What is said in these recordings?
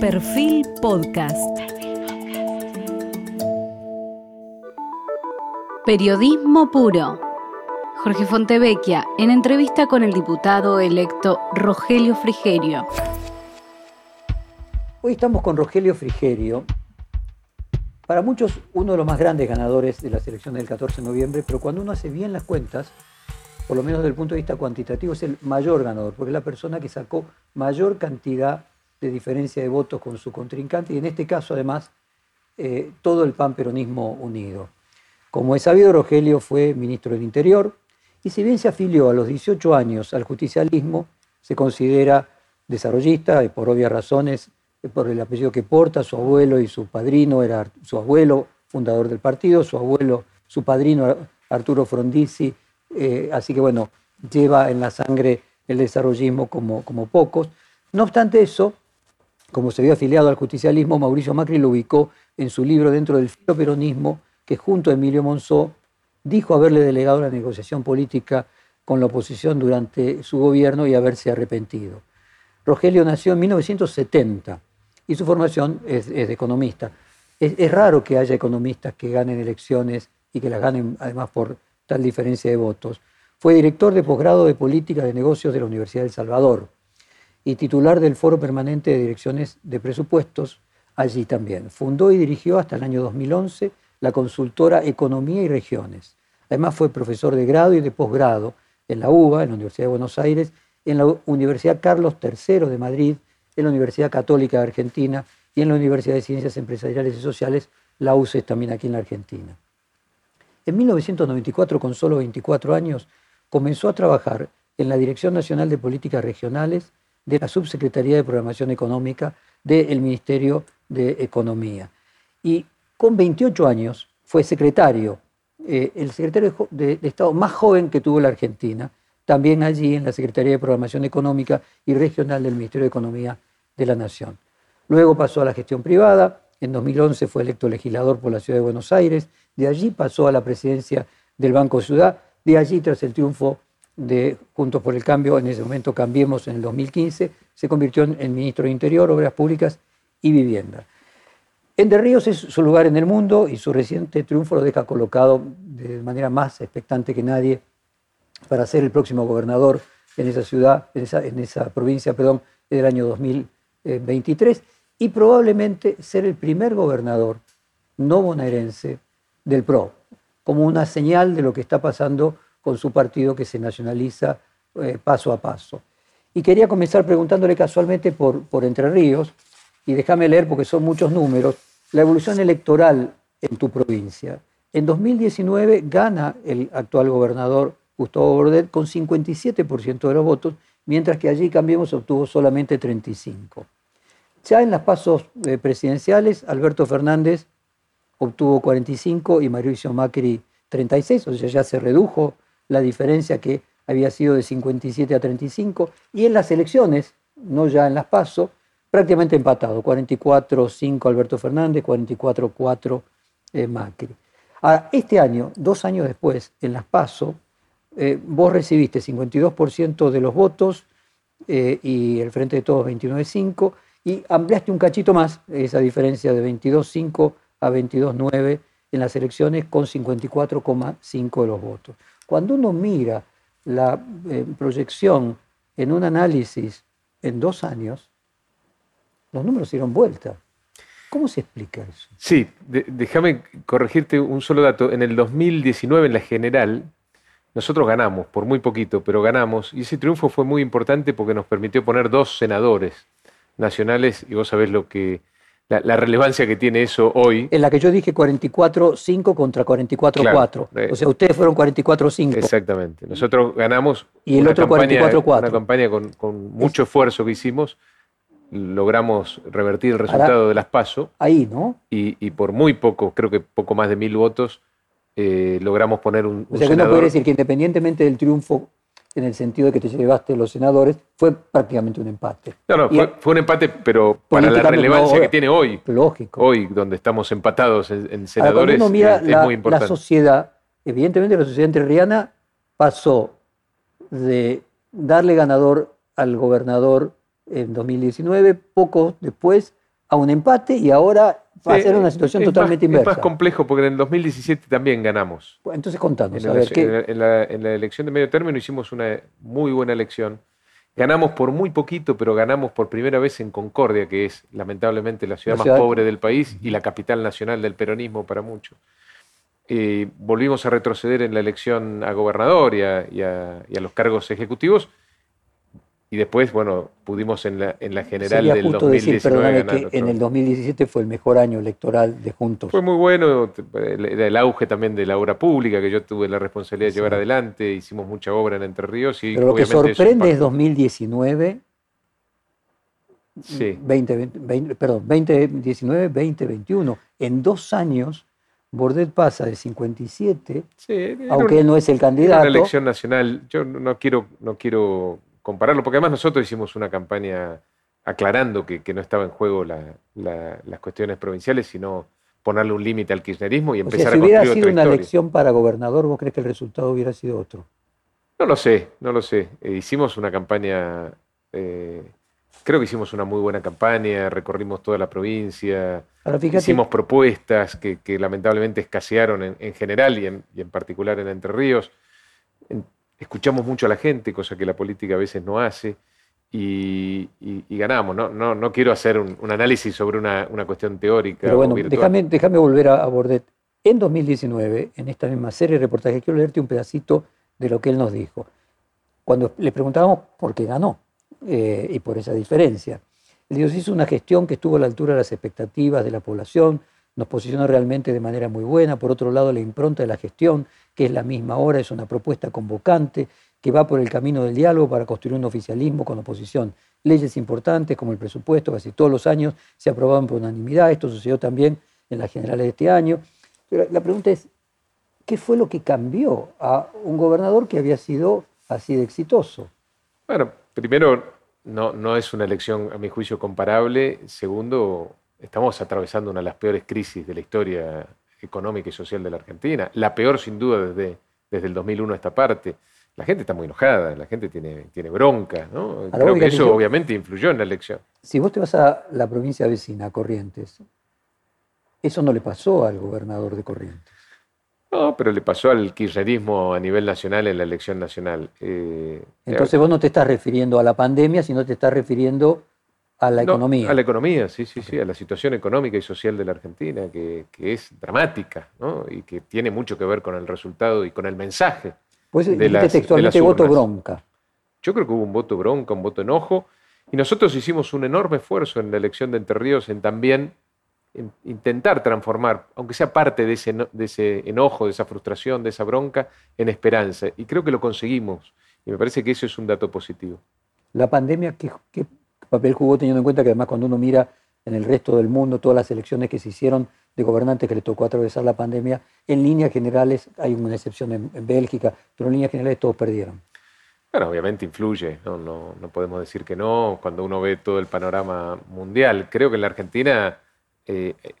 Perfil Podcast. Periodismo puro. Jorge Fontevecchia, en entrevista con el diputado electo Rogelio Frigerio. Hoy estamos con Rogelio Frigerio. Para muchos, uno de los más grandes ganadores de las elecciones del 14 de noviembre, pero cuando uno hace bien las cuentas, por lo menos desde el punto de vista cuantitativo, es el mayor ganador, porque es la persona que sacó mayor cantidad de diferencia de votos con su contrincante y en este caso además eh, todo el pan peronismo unido. Como es sabido, Rogelio fue ministro del Interior y si bien se afilió a los 18 años al justicialismo, se considera desarrollista y por obvias razones, por el apellido que porta, su abuelo y su padrino era su abuelo, fundador del partido, su abuelo, su padrino Arturo Frondizi, eh, así que bueno, lleva en la sangre el desarrollismo como, como pocos. No obstante eso, como se vio afiliado al justicialismo, Mauricio Macri lo ubicó en su libro dentro del peronismo, que junto a Emilio Monzó dijo haberle delegado la negociación política con la oposición durante su gobierno y haberse arrepentido. Rogelio nació en 1970 y su formación es, de economista. es, raro que haya economistas que ganen elecciones y que las ganen además por tal diferencia de votos. Fue director de posgrado de Política de Negocios de la Universidad del Salvador y titular del Foro Permanente de Direcciones de Presupuestos allí también. Fundó y dirigió hasta el año 2011 la consultora Economía y Regiones. Además fue profesor de grado y de posgrado en la UBA, en la Universidad de Buenos Aires, en la Universidad Carlos III de Madrid, en la Universidad Católica de Argentina y en la Universidad de Ciencias Empresariales y Sociales, la UCES también aquí en la Argentina. En 1994, con solo 24 años, comenzó a trabajar en la Dirección Nacional de Políticas Regionales de la Subsecretaría de Programación Económica del Ministerio de Economía. Y con 28 años fue secretario, eh, el secretario de, Estado más joven que tuvo la Argentina, también allí en la Secretaría de Programación Económica y Regional del Ministerio de Economía de la Nación. Luego pasó a la gestión privada, en 2011 fue electo legislador por la Ciudad de Buenos Aires, de allí pasó a la presidencia del Banco Ciudad, de allí tras el triunfo de Juntos por el Cambio, en ese momento Cambiemos en el 2015, se convirtió en ministro de Interior, Obras Públicas y Vivienda. Ender Ríos es su lugar en el mundo y su reciente triunfo lo deja colocado de manera más expectante que nadie para ser el próximo gobernador en esa ciudad, en esa, en esa provincia, perdón, del año 2023 y probablemente ser el primer gobernador no bonaerense del PRO, como una señal de lo que está pasando con su partido que se nacionaliza eh, paso a paso. Y quería comenzar preguntándole casualmente por, por Entre Ríos, y déjame leer porque son muchos números, la evolución electoral en tu provincia. En 2019 gana el actual gobernador Gustavo Bordet con 57% de los votos, mientras que allí Cambiemos obtuvo solamente 35%. Ya en las pasos eh, presidenciales, Alberto Fernández obtuvo 45 y Mauricio Macri 36, o sea, ya se redujo la diferencia que había sido de 57 a 35, y en las elecciones, no ya en las PASO, prácticamente empatado, 44-5 Alberto Fernández, 44-4 eh, Macri. Ahora, este año, dos años después, en las PASO, eh, vos recibiste 52% de los votos eh, y el Frente de Todos 29-5, y ampliaste un cachito más esa diferencia de 22-5 a 22-9 en las elecciones con 54,5 de los votos. Cuando uno mira la eh, proyección en un análisis en dos años, los números dieron vuelta. ¿Cómo se explica eso? Sí, déjame corregirte un solo dato. En el 2019, en la general, nosotros ganamos, por muy poquito, pero ganamos. Y ese triunfo fue muy importante porque nos permitió poner dos senadores nacionales, y vos sabés lo que la, relevancia que tiene eso hoy. En la que yo dije 44-5 contra 44-4. Eh, o sea, ustedes fueron 44-5. Exactamente. Nosotros ganamos y el una otro campaña, Una campaña con, mucho esfuerzo que hicimos. Logramos revertir el resultado de las PASO. Ahí, ¿no? Y, por muy poco, creo que poco más de mil votos, eh, logramos poner un. O sea, que no puede decir que independientemente del triunfo en el sentido de que te llevaste los senadores, fue prácticamente un empate. No, no, fue, un empate, pero para la relevancia que tiene hoy, lógico. hoy donde estamos empatados en, senadores, uno mira es, la, muy importante. La sociedad, evidentemente la sociedad entrerriana pasó de darle ganador al gobernador en 2019, poco después a un empate y ahora va a ser una situación totalmente más, inversa. Es más complejo porque en el 2017 también ganamos. Entonces contanos, En a la, ver, ¿qué- en la- en la- en la elección de medio término hicimos una muy buena elección. Ganamos por muy poquito, pero ganamos por primera vez en Concordia, que es lamentablemente la ciudad La más ciudad- pobre del país y la capital nacional del peronismo para muchos. Eh, volvimos a retroceder en la elección a gobernador y a, y a- y a los cargos ejecutivos. Y después, bueno, pudimos en la, en la general sería del justo decir, 2019 perdóname, ganar que en el 2017 fue el mejor año electoral de Juntos. Fue muy bueno, el, el auge también de la obra pública que yo tuve la responsabilidad de llevar adelante, hicimos mucha obra en Entre Ríos y Pero lo que sorprende es impactó. 2019, Sí. 20, 20, 20, perdón, 2019, 2021. En dos años, Bordet pasa de 57, Sí, aunque un- él no es el era candidato. una elección nacional. Yo no quiero, no quiero compararlo, porque además nosotros hicimos una campaña aclarando que, que no estaba en juego la- la- las cuestiones provinciales, sino ponerle un límite al kirchnerismo y O sea, empezar si a hubiera construir sido una elección para gobernador, ¿vos crees que el resultado hubiera sido otro? No lo sé, no lo sé. Eh, hicimos una campaña, eh, creo que hicimos una muy buena campaña, recorrimos toda la provincia, Ahora fíjate, hicimos propuestas que, que lamentablemente escasearon en, en general y en, y en particular en Entre Ríos. En- escuchamos mucho a la gente, cosa que la política a veces no hace, y, y- y ganamos. No, no, no quiero hacer un, un análisis sobre una, una cuestión teórica. pero bueno, déjame, volver a, a Bordet. En 2019, en esta misma serie de reportajes, quiero leerte un pedacito de lo que él nos dijo. Cuando le preguntábamos por qué ganó eh, y por esa diferencia. Él dijo, hizo una gestión que estuvo a la altura de las expectativas de la población, nos posicionó realmente de manera muy buena. Por otro lado, la impronta de la gestión, que es la misma hora, es una propuesta convocante que va por el camino del diálogo para construir un oficialismo con oposición. Leyes importantes como el presupuesto, casi todos los años se aprobaban por unanimidad. Esto sucedió también en las generales de este año. Pero la pregunta es, ¿qué fue lo que cambió a un gobernador que había sido así de exitoso? Bueno, primero, no, no es una elección, a mi juicio, comparable. Segundo, estamos atravesando una de las peores crisis de la historia económica y social de la Argentina. La peor, sin duda, desde, desde el 2001 a esta parte. La gente está muy enojada, la gente tiene, tiene bronca, ¿no? Creo que eso yo- obviamente influyó en la elección. Si vos te vas a la provincia vecina, Corrientes, eso no le pasó al gobernador de Corrientes. No, pero le pasó al kirchnerismo a nivel nacional en la elección nacional. Eh, Entonces vos no te estás refiriendo a la pandemia, sino te estás refiriendo a la No, economía. A la economía, sí, sí, sí, a la situación económica y social de la Argentina, que, que es dramática, ¿no? Y que tiene mucho que ver con el resultado y con el mensaje. Pues de las- de textualmente las voto bronca. Yo creo que hubo un voto bronca, un voto enojo, y nosotros hicimos un enorme esfuerzo en la elección de Entre Ríos en también en intentar transformar, aunque sea parte de ese, eno- de ese enojo, de esa frustración, de esa bronca, en esperanza. Y creo que lo conseguimos. Y me parece que eso es un dato positivo. La pandemia, ¿qué, qué papel jugó teniendo en cuenta que además cuando uno mira en el resto del mundo todas las elecciones que se hicieron de gobernantes que les tocó atravesar la pandemia, en líneas generales, hay una excepción en, en Bélgica, pero en líneas generales todos perdieron. Bueno, obviamente influye, ¿no? No, no podemos decir que no cuando uno ve todo el panorama mundial. Creo que en la Argentina eh, eh,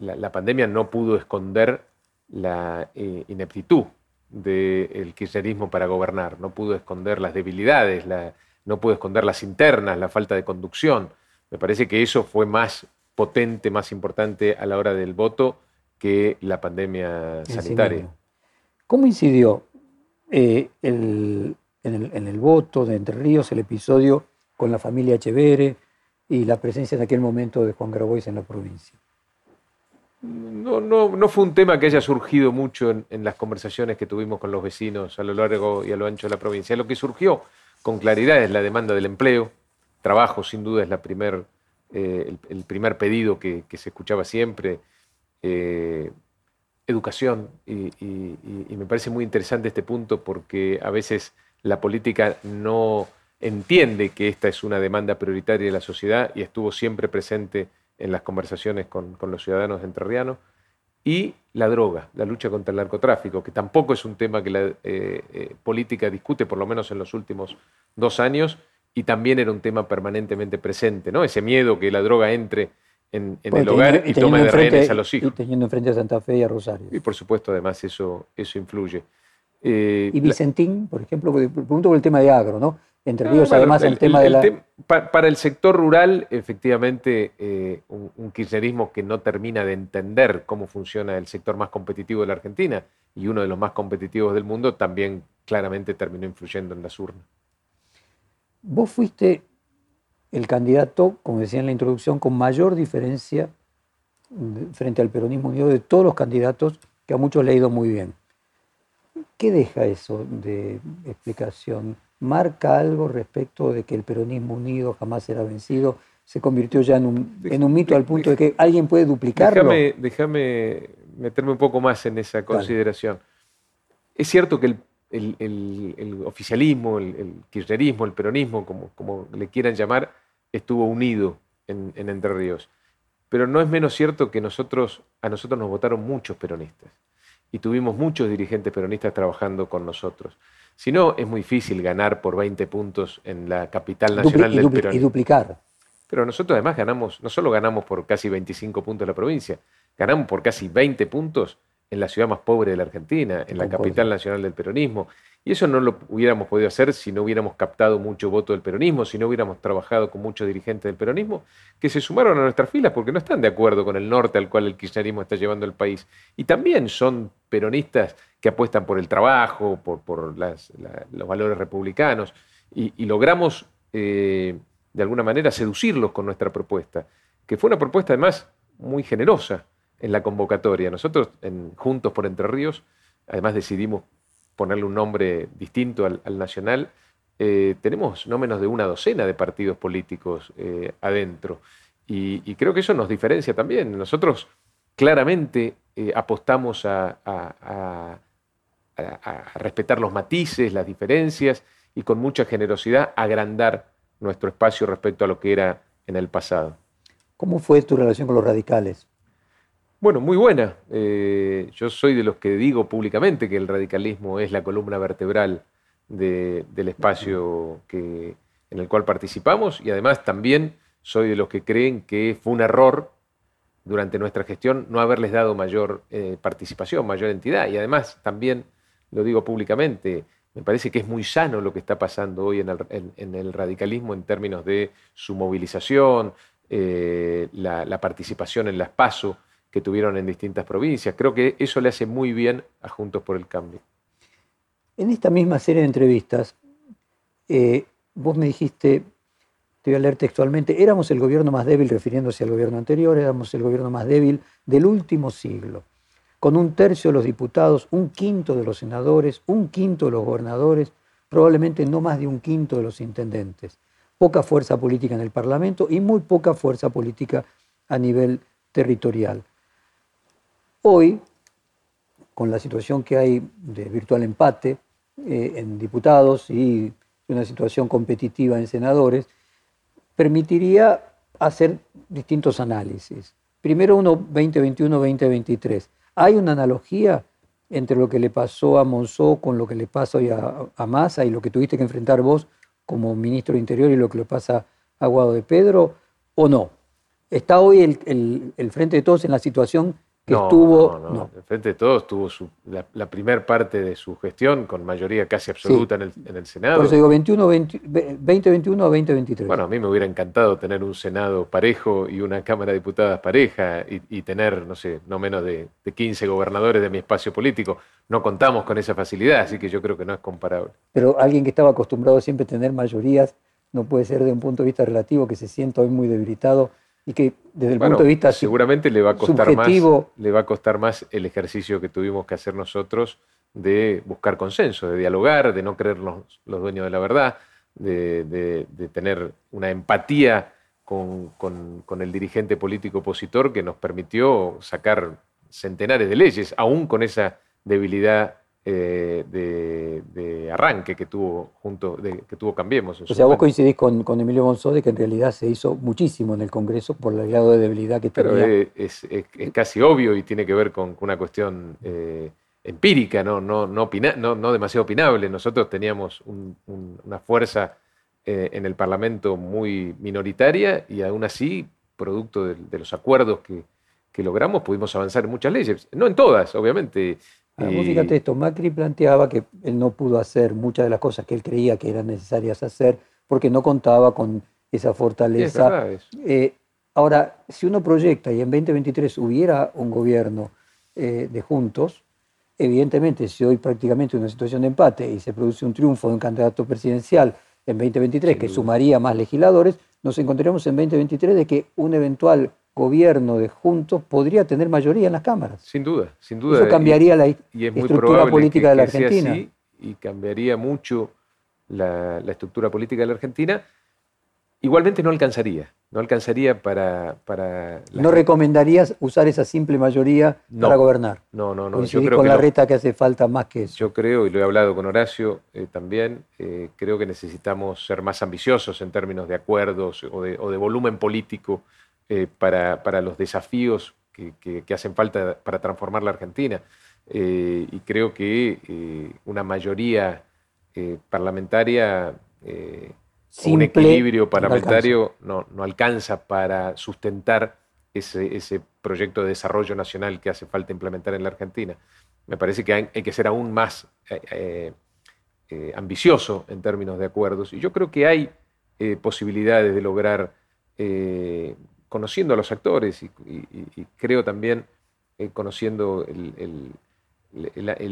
la, la pandemia no pudo esconder la eh, ineptitud del kirchnerismo para gobernar, no pudo esconder las debilidades, la- no pudo esconder las internas, la falta de conducción. Me parece que eso fue más potente, más importante a la hora del voto que la pandemia sí sanitaria. ¿Cómo incidió eh, el- en, el, en el voto de Entre Ríos el episodio con la familia Echeverre y la presencia en aquel momento de Juan Grabois en la provincia? No, no, no fue un tema que haya surgido mucho en, en las conversaciones que tuvimos con los vecinos a lo largo y a lo ancho de la provincia. Lo que surgió con claridad es la demanda del empleo. Trabajo, sin duda, es la primer, eh, el, primer pedido que, se escuchaba siempre. Eh, educación. Y, me parece muy interesante este punto porque a veces la política no entiende que esta es una demanda prioritaria de la sociedad y estuvo siempre presente en las conversaciones con, con los ciudadanos entrerrianos. Y la droga, la lucha contra el narcotráfico, que tampoco es un tema que la eh, eh, política discute, por lo menos en los últimos dos años, y también era un tema permanentemente presente, ¿no? Ese miedo que la droga entre en, en el hogar teniendo- y tome de enfrente- rehenes a los Y hijos. teniendo enfrente a Santa Fe y a Rosario. Y por supuesto, además, eso, eso influye. Eh, Y la- Vicentín, por ejemplo, pregunto por el tema de agro, ¿no? Entre Ríos, además, el, tema de la... para el sector rural, efectivamente, eh, un, kirchnerismo que no termina de entender cómo funciona el sector más competitivo de la Argentina y uno de los más competitivos del mundo, también claramente terminó influyendo en las urnas. Vos fuiste el candidato, como decía en la introducción, con mayor diferencia frente al peronismo unido de todos los candidatos, que a muchos le ha ido muy bien. ¿Qué deja eso de explicación? ¿Marca algo respecto de que el peronismo unido jamás será vencido? ¿Se convirtió ya en un, mito al punto de que alguien puede duplicarlo? Déjame, meterme un poco más en esa consideración. Es cierto que el, oficialismo, el, kirchnerismo, el peronismo, como, como le quieran llamar, estuvo unido en, en Entre Ríos. Pero no es menos cierto que nosotros, a nosotros nos votaron muchos peronistas y tuvimos muchos dirigentes peronistas trabajando con nosotros. Si no, es muy difícil ganar por 20 puntos en la capital nacional del peronismo. Y duplicar. Pero nosotros además ganamos, no solo ganamos por casi 25 puntos en la provincia, ganamos por casi 20 puntos en la ciudad más pobre de la Argentina, en la capital nacional del peronismo. Y eso no lo hubiéramos podido hacer si no hubiéramos captado mucho voto del peronismo, si no hubiéramos trabajado con muchos dirigentes del peronismo, que se sumaron a nuestras filas porque no están de acuerdo con el norte al cual el kirchnerismo está llevando el país. Y también son peronistas que apuestan por el trabajo, por, los valores republicanos. Y, logramos, eh, de alguna manera, seducirlos con nuestra propuesta, que fue una propuesta además muy generosa en la convocatoria. Nosotros, Juntos por Entre Ríos, además decidimos ponerle un nombre distinto al, nacional, eh, tenemos no menos de una docena de partidos políticos eh, adentro. Y, creo que eso nos diferencia también. Nosotros claramente apostamos a, respetar los matices, las diferencias y con mucha generosidad agrandar nuestro espacio respecto a lo que era en el pasado. ¿Cómo fue tu relación con los radicales? Bueno, muy buena. Eh, yo soy de los que digo públicamente que el radicalismo es la columna vertebral del espacio que, en el cual participamos y además también soy de los que creen que fue un error durante nuestra gestión no haberles dado mayor eh, participación, mayor entidad. Y además también lo digo públicamente, me parece que es muy sano lo que está pasando hoy en el, radicalismo en términos de su movilización, eh, la, participación en las PASO que tuvieron en distintas provincias. Creo que eso le hace muy bien a Juntos por el Cambio. En esta misma serie de entrevistas, eh, vos me dijiste, te voy a leer textualmente, éramos el gobierno más débil, refiriéndose al gobierno anterior, éramos el gobierno más débil del último siglo, con un tercio de los diputados, un quinto de los senadores, un quinto de los gobernadores, probablemente no más de un quinto de los intendentes, poca fuerza política en el Parlamento y muy poca fuerza política a nivel territorial. Hoy, con la situación que hay de virtual empate eh, en diputados y una situación competitiva en senadores, permitiría hacer distintos análisis. Primero uno 2021-2023. ¿Hay una analogía entre lo que le pasó a Monzó con lo que le pasa hoy a, Massa y lo que tuviste que enfrentar vos como ministro de Interior y lo que le pasa a Guado de Pedro o no? ¿Está hoy el, el Frente de Todos en la situación no, estuvo... No, El Frente de Todos tuvo la, la primera parte de su gestión con mayoría casi absoluta en, el, Senado. Por eso digo 21, 2021 o 2023. Bueno, a mí me hubiera encantado tener un Senado parejo y una Cámara de Diputadas pareja y, tener, no sé, no menos de, de 15 gobernadores de mi espacio político. No contamos con esa facilidad, así que yo creo que no es comparable. Pero alguien que estaba acostumbrado siempre a tener mayorías no puede ser de un punto de vista relativo que se sienta hoy muy debilitado y que desde el punto de vista seguramente le va a costar más le va a costar más el ejercicio que tuvimos que hacer nosotros de buscar consenso, de dialogar, de no creernos los dueños de la verdad, de, tener una empatía con, con, el dirigente político opositor que nos permitió sacar centenares de leyes, aún con esa debilidad eh, de, arranque que tuvo junto que tuvo Cambiemos. O sea, vos coincidís con, con Emilio Monzó de que en realidad se hizo muchísimo en el Congreso por el grado de debilidad que Pero Es, casi obvio y tiene que ver con una cuestión eh, empírica, no, no, no, no, demasiado opinable. Nosotros teníamos una fuerza eh, en el Parlamento muy minoritaria y aún así, producto de, los acuerdos que, que logramos, pudimos avanzar en muchas leyes. No en todas, obviamente. Vos fíjate esto, Macri planteaba que él no pudo hacer muchas de las cosas que él creía que eran necesarias hacer porque no contaba con esa fortaleza. Eh, ahora, si uno proyecta y en 2023 hubiera un gobierno eh, de juntos, evidentemente si hoy prácticamente una situación de empate y se produce un triunfo de un candidato presidencial en 2023 que sumaría más legisladores, nos encontraremos en 2023 de que un eventual gobierno de juntos podría tener mayoría en las cámaras. Sin duda, sin duda. Eso cambiaría la estructura política de la Argentina. y cambiaría mucho la, estructura política de la Argentina. Igualmente no alcanzaría, no alcanzaría para... para ¿No recomendarías usar esa simple mayoría para gobernar? No, no, no. Yo creo con la reta que hace falta más que eso. Yo creo, y lo he hablado con Horacio eh, también, eh, creo que necesitamos ser más ambiciosos en términos de acuerdos o de, volumen político eh, para, para, los desafíos que, que, hacen falta para transformar la Argentina. y creo que una mayoría parlamentaria un equilibrio parlamentario no, alcanza. para sustentar ese, proyecto de desarrollo nacional que hace falta implementar en la Argentina. Me parece que hay, que ser aún más eh, eh, eh, ambicioso en términos de acuerdos y yo creo que hay posibilidades de lograr, conociendo a los actores y, creo también conociendo el el,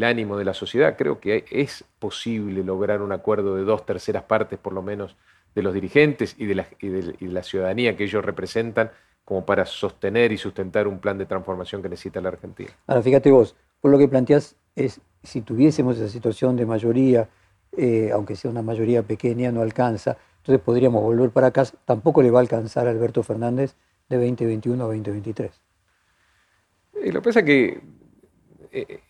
ánimo de la sociedad, creo que es posible lograr un acuerdo de dos terceras partes, por lo menos, de los dirigentes y de la, y la ciudadanía que ellos representan, como para sostener y sustentar un plan de transformación que necesita la Argentina. Ahora, fíjate vos, por lo que planteás es, si tuviésemos esa situación de mayoría, eh, aunque sea una mayoría pequeña, no alcanza, entonces podríamos volver para acá, tampoco le va a alcanzar a Alberto Fernández de 2021 a 2023. Y lo que pasa es que eh,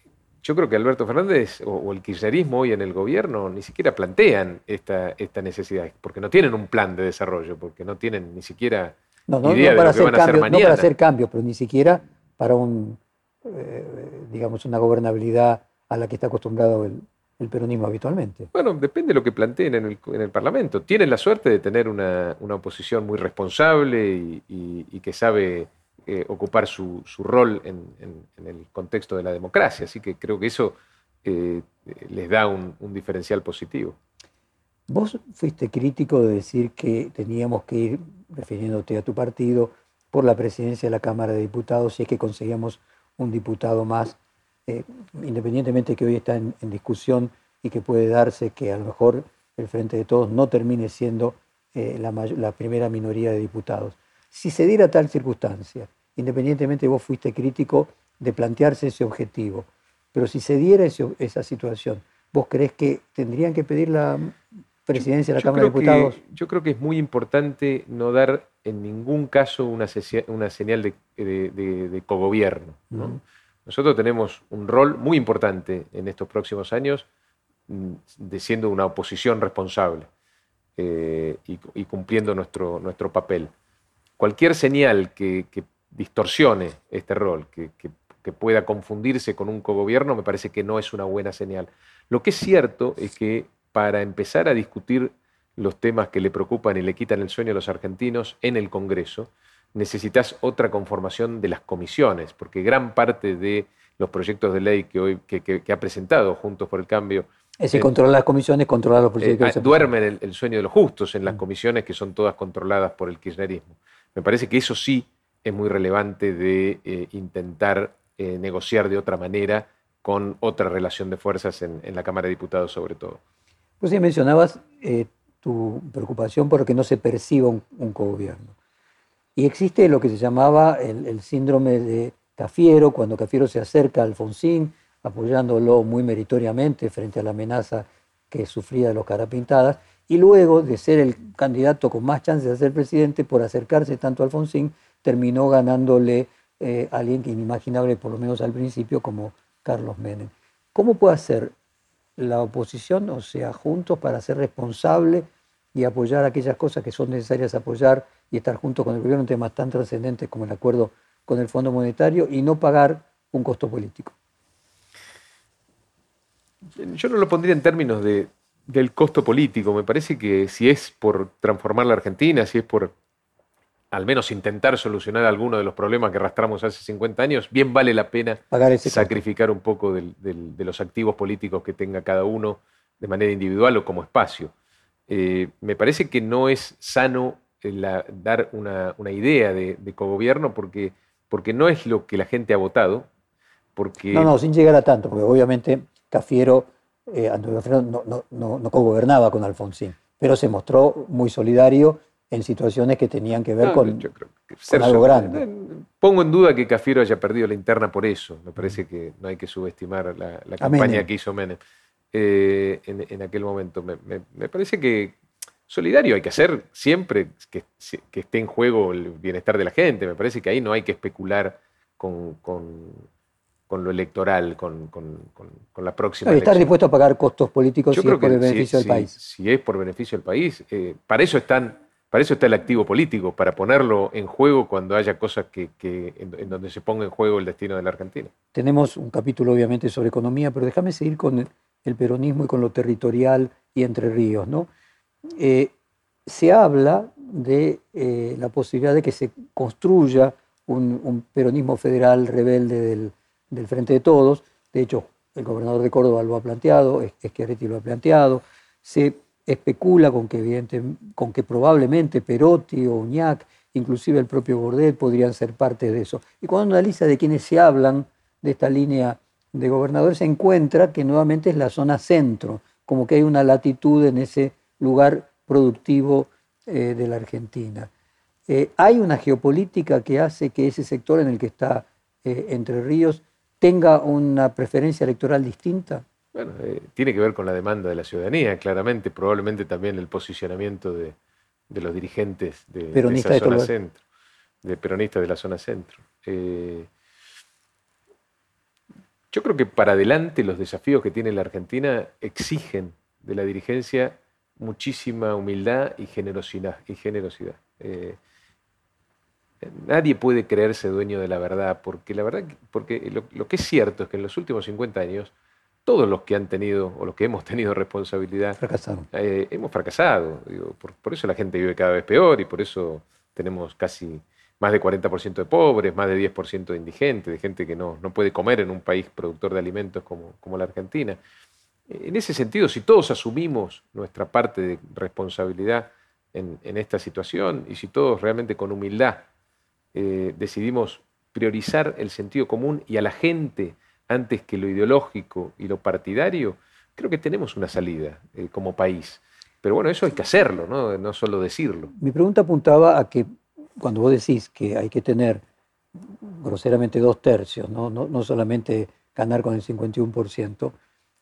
yo creo que Alberto Fernández o, el kirchnerismo hoy en el gobierno ni siquiera plantean esta, esta necesidad, porque no tienen un plan de desarrollo, porque no tienen ni siquiera idea de lo que van a hacer mañana. No para hacer cambios, pero ni siquiera para un, eh, digamos, una gobernabilidad a la que está acostumbrado el, peronismo habitualmente. Bueno, depende de lo que planteen en el, Parlamento. Tienen la suerte de tener una, oposición muy responsable y que sabe eh, ocupar su, rol en, el contexto de la democracia. Así que creo que eso eh, les da un, diferencial positivo. Vos fuiste crítico de decir que teníamos que ir, refiriéndote a tu partido, por la presidencia de la Cámara de Diputados si es que conseguíamos un diputado más, eh, independientemente que hoy está en, discusión y que puede darse que a lo mejor el Frente de Todos no termine siendo la primera minoría de diputados. Si se diera tal circunstancia, independientemente vos fuiste crítico de plantearse ese objetivo, pero si se diera esa situación, ¿vos crees que tendrían que pedir la presidencia de la Cámara de Diputados? yo creo que es muy importante no dar en ningún caso una, señal de, cogobierno. Nosotros tenemos un rol muy importante en estos próximos años mm, de siendo una oposición responsable eh, y, cumpliendo nuestro, nuestro papel cualquier señal que, distorsione este rol, que, pueda confundirse con un cogobierno, me parece que no es una buena señal. Lo que es cierto es que para empezar a discutir los temas que le preocupan y le quitan el sueño a los argentinos en el Congreso, necesitas otra conformación de las comisiones, porque gran parte de los proyectos de ley que hoy que, ha presentado Juntos por el Cambio es decir, controlar las comisiones, controlar los proyectos. Eh, duermen el, sueño de los justos en las mm. comisiones que son todas controladas por el kirchnerismo. Me parece que eso sí es muy relevante de eh, intentar eh, negociar de otra manera con otra relación de fuerzas en, la Cámara de Diputados sobre todo. Pues sí mencionabas eh, tu preocupación por que no se perciba un, un cogobierno. Y existe lo que se llamaba el, síndrome de Cafiero, cuando Cafiero se acerca a Alfonsín, apoyándolo muy meritoriamente frente a la amenaza que sufría de los carapintadas, y luego de ser el candidato con más chances de ser presidente por acercarse tanto a Alfonsín, terminó ganándole eh, a alguien inimaginable, por lo menos al principio, como Carlos Menem. ¿Cómo puede hacer la oposición, o sea, juntos para ser responsable y apoyar aquellas cosas que son necesarias apoyar y estar junto con el gobierno en temas tan trascendentes como el acuerdo con el Fondo Monetario y no pagar un costo político? Yo no lo pondría en términos de, del costo político. Me parece que si es por transformar la Argentina, si es por al menos intentar solucionar alguno de los problemas que arrastramos hace 50 años, bien vale la pena sacrificar un poco del- del- de los activos políticos que tenga cada uno de manera individual o como espacio. Eh, me parece que no es sano eh, la- dar una, una idea de, de cogobierno porque, porque no es lo que la gente ha votado. Porque, No, no, sin llegar a tanto, porque obviamente Cafiero, eh, Antonio Cafiero no, no, no, no cogobernaba con Alfonsín, pero se mostró muy solidario en situaciones que tenían que ver No, con... yo creo que con algo grande. eh, Pongo en duda que Cafiero haya perdido la interna por eso. Me parece que no hay que subestimar la, campaña que hizo Menem eh, en, en aquel momento. Me, me- me parece que solidario hay que hacer siempre que, que esté en juego el bienestar de la gente. Me parece que ahí no hay que especular con, con- con lo electoral, con, la próxima No, y estar elección. dispuesto a pagar costos políticos Yo si creo es por que el si- beneficio del si- país. Si es por beneficio del país, eh, para eso están, para eso está el activo político, para ponerlo en juego cuando haya cosas que, en, donde se ponga en juego el destino de la Argentina. Tenemos un capítulo obviamente sobre economía, pero déjame seguir con el, peronismo y con lo territorial y Entre Ríos. ¿no? Eh, se habla de eh, la posibilidad de que se construya un, peronismo federal rebelde del, Frente de Todos. De hecho, el gobernador de Córdoba lo ha planteado, Schiaretti lo ha planteado. Se especula con que, con que probablemente Perotti o Uñac, inclusive el propio Bordet, podrían ser parte de eso. Y cuando analiza de quienes se hablan de esta línea de gobernadores, se encuentra que nuevamente es la zona centro, como que hay una latitud en ese lugar productivo eh, de la Argentina. Eh, hay una geopolítica que hace que ese sector en el que está eh, Entre Ríos tenga una preferencia electoral distinta. Bueno, eh, tiene que ver con la demanda de la ciudadanía, claramente, probablemente también el posicionamiento de, de los dirigentes de, de esa de zona el- centro, de peronistas de la zona centro. Eh, yo creo que para adelante los desafíos que tiene la Argentina exigen de la dirigencia muchísima humildad y generosidad. Y generosidad. Eh, nadie puede creerse dueño de la verdad, porque la verdad, que- porque lo, lo que es cierto es que en los últimos 50 años, todos los que han tenido o los que hemos tenido responsabilidad Fracasaron. eh, hemos fracasado. digo, por, por eso la gente vive cada vez peor y por eso tenemos casi más de 40% de pobres, más de 10% de indigentes, de gente que no, no puede comer en un país productor de alimentos como, como la Argentina. En ese sentido, si todos asumimos nuestra parte de responsabilidad en, en esta situación y si todos realmente con humildad eh, decidimos priorizar el sentido común y a la gente antes que lo ideológico y lo partidario, creo que tenemos una salida eh, como país. Pero bueno, eso hay que hacerlo, ¿no? no solo decirlo. Mi pregunta apuntaba a que cuando vos decís que hay que tener groseramente dos tercios, no, no, no solamente ganar con el 51%,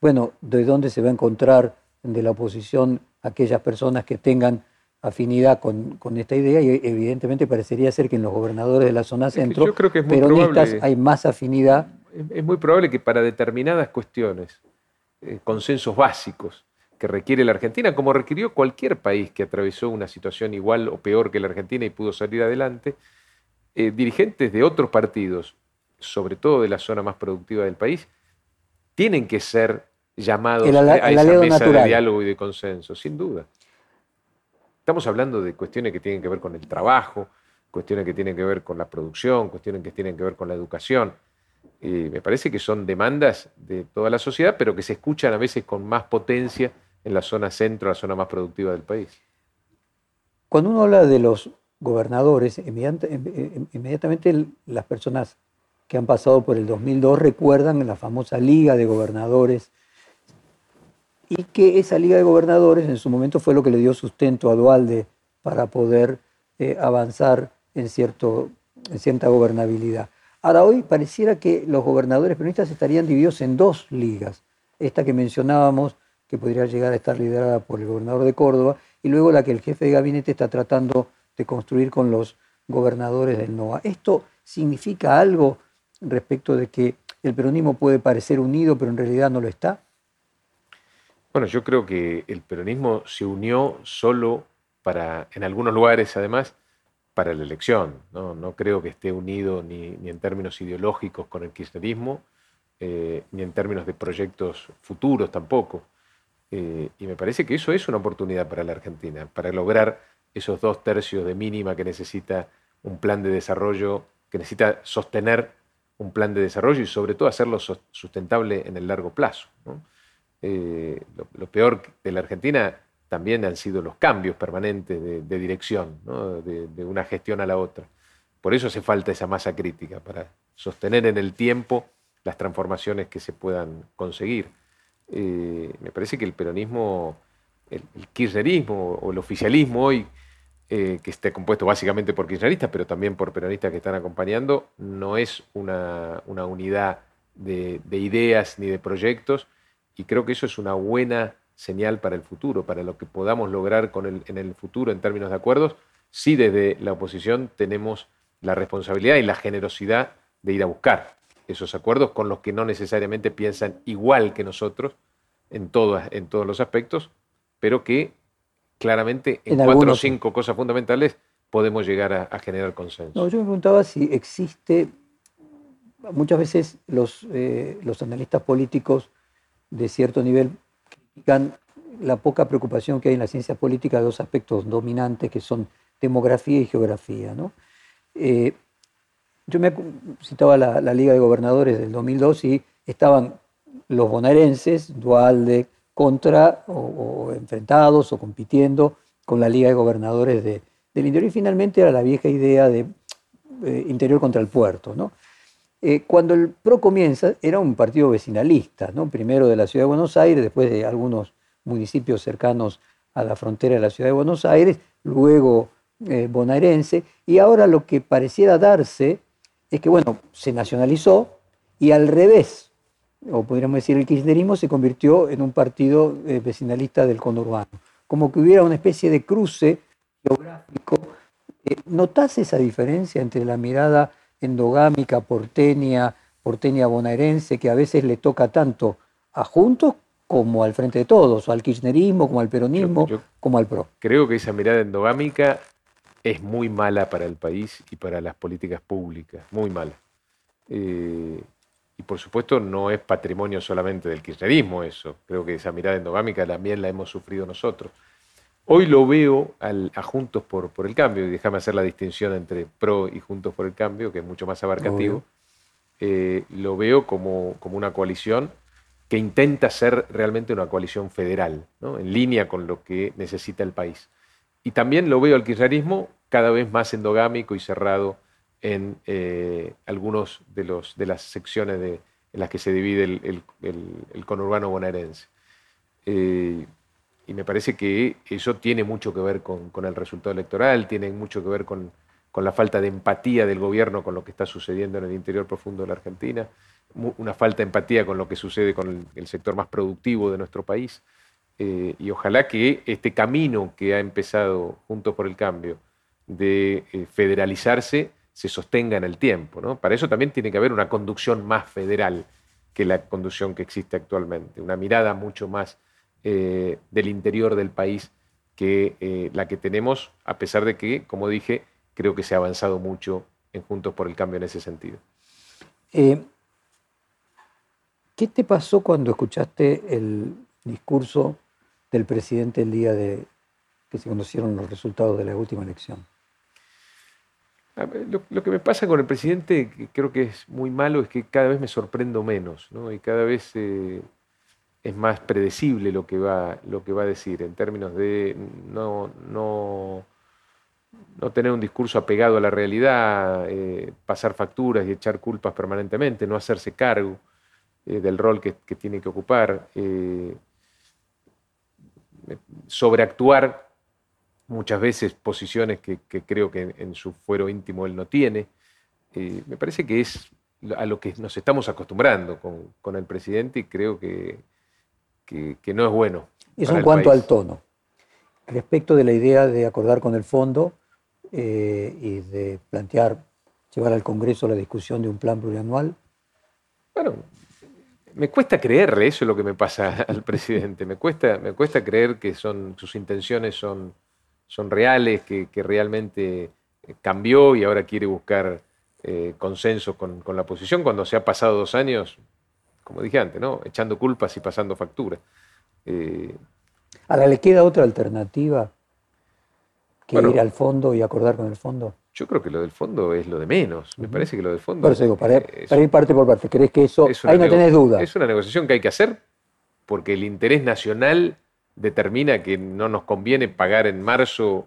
bueno, ¿de dónde se va a encontrar de la oposición aquellas personas que tengan afinidad con, con esta idea? Y evidentemente parecería ser que en los gobernadores de la zona que centro, yo creo que es muy peronistas, probable- hay más afinidad. Es, muy probable que para determinadas cuestiones, eh, consensos básicos que requiere la Argentina, como requirió cualquier país que atravesó una situación igual o peor que la Argentina y pudo salir adelante, eh, dirigentes de otros partidos, sobre todo de la zona más productiva del país, tienen que ser llamados El ala- a esa mesa natural. de diálogo y de consenso, sin duda. Estamos hablando de cuestiones que tienen que ver con el trabajo, cuestiones que tienen que ver con la producción, cuestiones que tienen que ver con la educación. Me parece que son demandas de toda la sociedad, pero que se escuchan a veces con más potencia en la zona centro, la zona más productiva del país. Cuando uno habla de los gobernadores, inmediata- em- inmediatamente las personas que han pasado por el 2002 recuerdan la famosa Liga de Gobernadores y que esa Liga de Gobernadores en su momento fue lo que le dio sustento a Dualde para poder eh, avanzar cierto, en cierta gobernabilidad. Ahora hoy pareciera que los gobernadores peronistas estarían divididos en dos ligas. Esta que mencionábamos, que podría llegar a estar liderada por el gobernador de Córdoba, y luego la que el jefe de gabinete está tratando de construir con los gobernadores del NOA. ¿Esto significa algo respecto de que el peronismo puede parecer unido, pero en realidad no lo está? Bueno, yo creo que el peronismo se unió solo para, en algunos lugares además, para la elección. No, no creo que esté unido ni, ni en términos ideológicos con el kirchnerismo, eh, ni en términos de proyectos futuros tampoco. Eh, y me parece que eso es una oportunidad para la Argentina, para lograr esos dos tercios de mínima que necesita un plan de desarrollo, que necesita sostener un plan de desarrollo y sobre todo hacerlo sustentable en el largo plazo. Eh, lo, peor de la Argentina también han sido los cambios permanentes de, dirección, de, una gestión a la otra. Por eso hace falta esa masa crítica, para sostener en el tiempo las transformaciones que se puedan conseguir. Eh, me parece que el peronismo, el, kirchnerismo o el oficialismo hoy, eh, que esté compuesto básicamente por kirchneristas, pero también por peronistas que están acompañando, no es una, unidad de, ideas ni de proyectos, y creo que eso es una buena señal para el futuro, para lo que podamos lograr con el, en el futuro en términos de acuerdos, si desde la oposición tenemos la responsabilidad y la generosidad de ir a buscar esos acuerdos con los que no necesariamente piensan igual que nosotros en, en todos los aspectos, pero que claramente en, cuatro o cinco cosas fundamentales podemos llegar a, generar consenso. yo me preguntaba si existe, muchas veces los, eh, los analistas políticos de cierto nivel critican la poca preocupación que hay en la ciencia política de dos aspectos dominantes que son demografía y geografía. ¿no? Eh, yo me citaba la, Liga de Gobernadores del 2002 y estaban los bonaerenses, Dualde, contra o, enfrentados o compitiendo con la Liga de Gobernadores del Interior. Y finalmente era la vieja idea de eh, interior contra el puerto. ¿no? Eh, cuando el PRO comienza, era un partido vecinalista, primero de la ciudad de Buenos Aires, después de algunos municipios cercanos a la frontera de la ciudad de Buenos Aires, luego eh, bonaerense, y ahora lo que pareciera darse es que, bueno, se nacionalizó y al revés, o podríamos decir el kirchnerismo se convirtió en un partido eh, vecinalista del conurbano, como que hubiera una especie de cruce geográfico. ¿Notás esa diferencia entre la mirada endogámica porteña, porteña bonaerense, que a veces le toca tanto a Juntos como al Frente de Todos, o al kirchnerismo, como al peronismo, como al PRO? Creo que esa mirada endogámica es muy mala para el país y para las políticas públicas, muy mala. Eh, y por supuesto no es patrimonio solamente del kirchnerismo eso, creo que esa mirada endogámica también la hemos sufrido nosotros. Hoy lo veo a Juntos por, por el Cambio, y déjame hacer la distinción entre PRO y Juntos por el Cambio, que es mucho más abarcativo, eh, lo veo como, como, una coalición que intenta ser realmente una coalición federal, en línea con lo que necesita el país. Y también lo veo al kirchnerismo cada vez más endogámico y cerrado en eh, algunos de, los, de las secciones de, en las que se divide el, conurbano bonaerense. Eh, y me parece que eso tiene mucho que ver con, el resultado electoral, tiene mucho que ver con, la falta de empatía del gobierno con lo que está sucediendo en el interior profundo de la Argentina, una falta de empatía con lo que sucede con el sector más productivo de nuestro país. Eh, y ojalá que este camino que ha empezado Juntos por el Cambio de eh, federalizarse se sostenga en el tiempo. Para eso también tiene que haber una conducción más federal que la conducción que existe actualmente, una mirada mucho más eh, del interior del país que la que tenemos, a pesar de que, como dije, creo que se ha avanzado mucho en Juntos por el Cambio en ese sentido. ¿Qué te pasó cuando escuchaste el discurso del presidente el día de que se conocieron los resultados de la última elección? Lo, que me pasa con el presidente, que creo que es muy malo, es que cada vez me sorprendo menos, ¿no? Y cada vez eh, es más predecible lo que, va, lo que va a decir, en términos de no, no, no tener un discurso apegado a la realidad, eh, pasar facturas y echar culpas permanentemente, no hacerse cargo eh, del rol que, tiene que ocupar sobreactuar muchas veces posiciones que, creo que en, su fuero íntimo él no tiene. Eh, me parece que es a lo que nos estamos acostumbrando con, el presidente y creo que, que, no es bueno. Eso en cuanto al tono. Respecto de la idea de acordar con el fondo eh, y de plantear, llevar al Congreso la discusión de un plan plurianual. Bueno, me cuesta creerle, eso es lo que me pasa al presidente. Me cuesta, me cuesta creer que son, sus intenciones son, son reales, que, realmente cambió y ahora quiere buscar eh, consenso con, la oposición cuando se ha pasado dos años, como dije antes, ¿no? echando culpas y pasando factura. Eh, ahora, ¿le queda otra alternativa que ir al fondo y acordar con el fondo? Yo creo que lo del fondo es lo de menos. Me parece que lo del fondo. Por eso digo, para, ir parte por parte, ¿crees que eso.? Ahí no tenés duda. Es una negociación que hay que hacer porque el interés nacional determina que no nos conviene pagar en marzo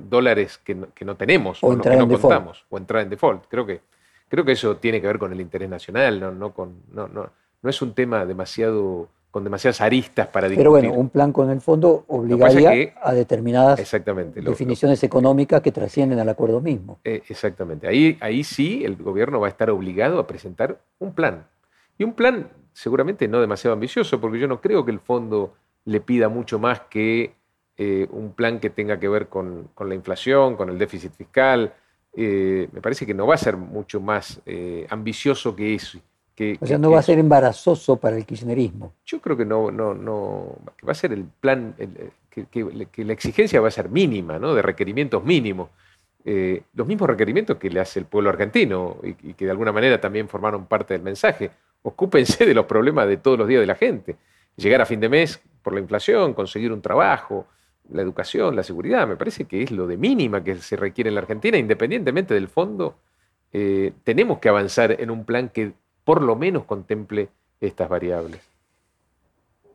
dólares que no, tenemos o, que no contamos, o entrar en default. Creo que, creo que eso tiene que ver con el interés nacional, no, no, con, no, no, no es un tema demasiado con demasiadas aristas para discutir. Pero bueno, un plan con el fondo obligaría a determinadas definiciones económicas que trascienden al acuerdo mismo. Eh, exactamente. Ahí, ahí sí el gobierno va a estar obligado a presentar un plan. Y un plan seguramente no demasiado ambicioso, porque yo no creo que el fondo le pida mucho más que eh, un plan que tenga que ver con, la inflación, con el déficit fiscal. Eh, me parece que no va a ser mucho más ambicioso que eso. Que, o sea, no va a ser embarazoso para el kirchnerismo. Yo creo que no, no, no, que va a ser el plan, que, la exigencia va a ser mínima, ¿no? de requerimientos mínimos. los mismos requerimientos que le hace el pueblo argentino y, que de alguna manera también formaron parte del mensaje. Ocúpense de los problemas de todos los días de la gente. Llegar a fin de mes por la inflación, conseguir un trabajo, la educación, la seguridad, me parece que es lo de mínima que se requiere en la Argentina, independientemente del fondo, eh, tenemos que avanzar en un plan que por lo menos contemple estas variables.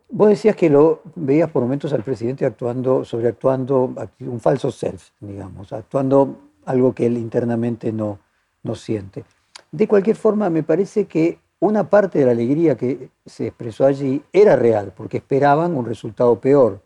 Vos decías que lo veías por momentos al presidente actuando, sobreactuando un falso self, digamos, actuando algo que él internamente no, no siente. De cualquier forma, me parece que una parte de la alegría que se expresó allí era real, porque esperaban un resultado peor.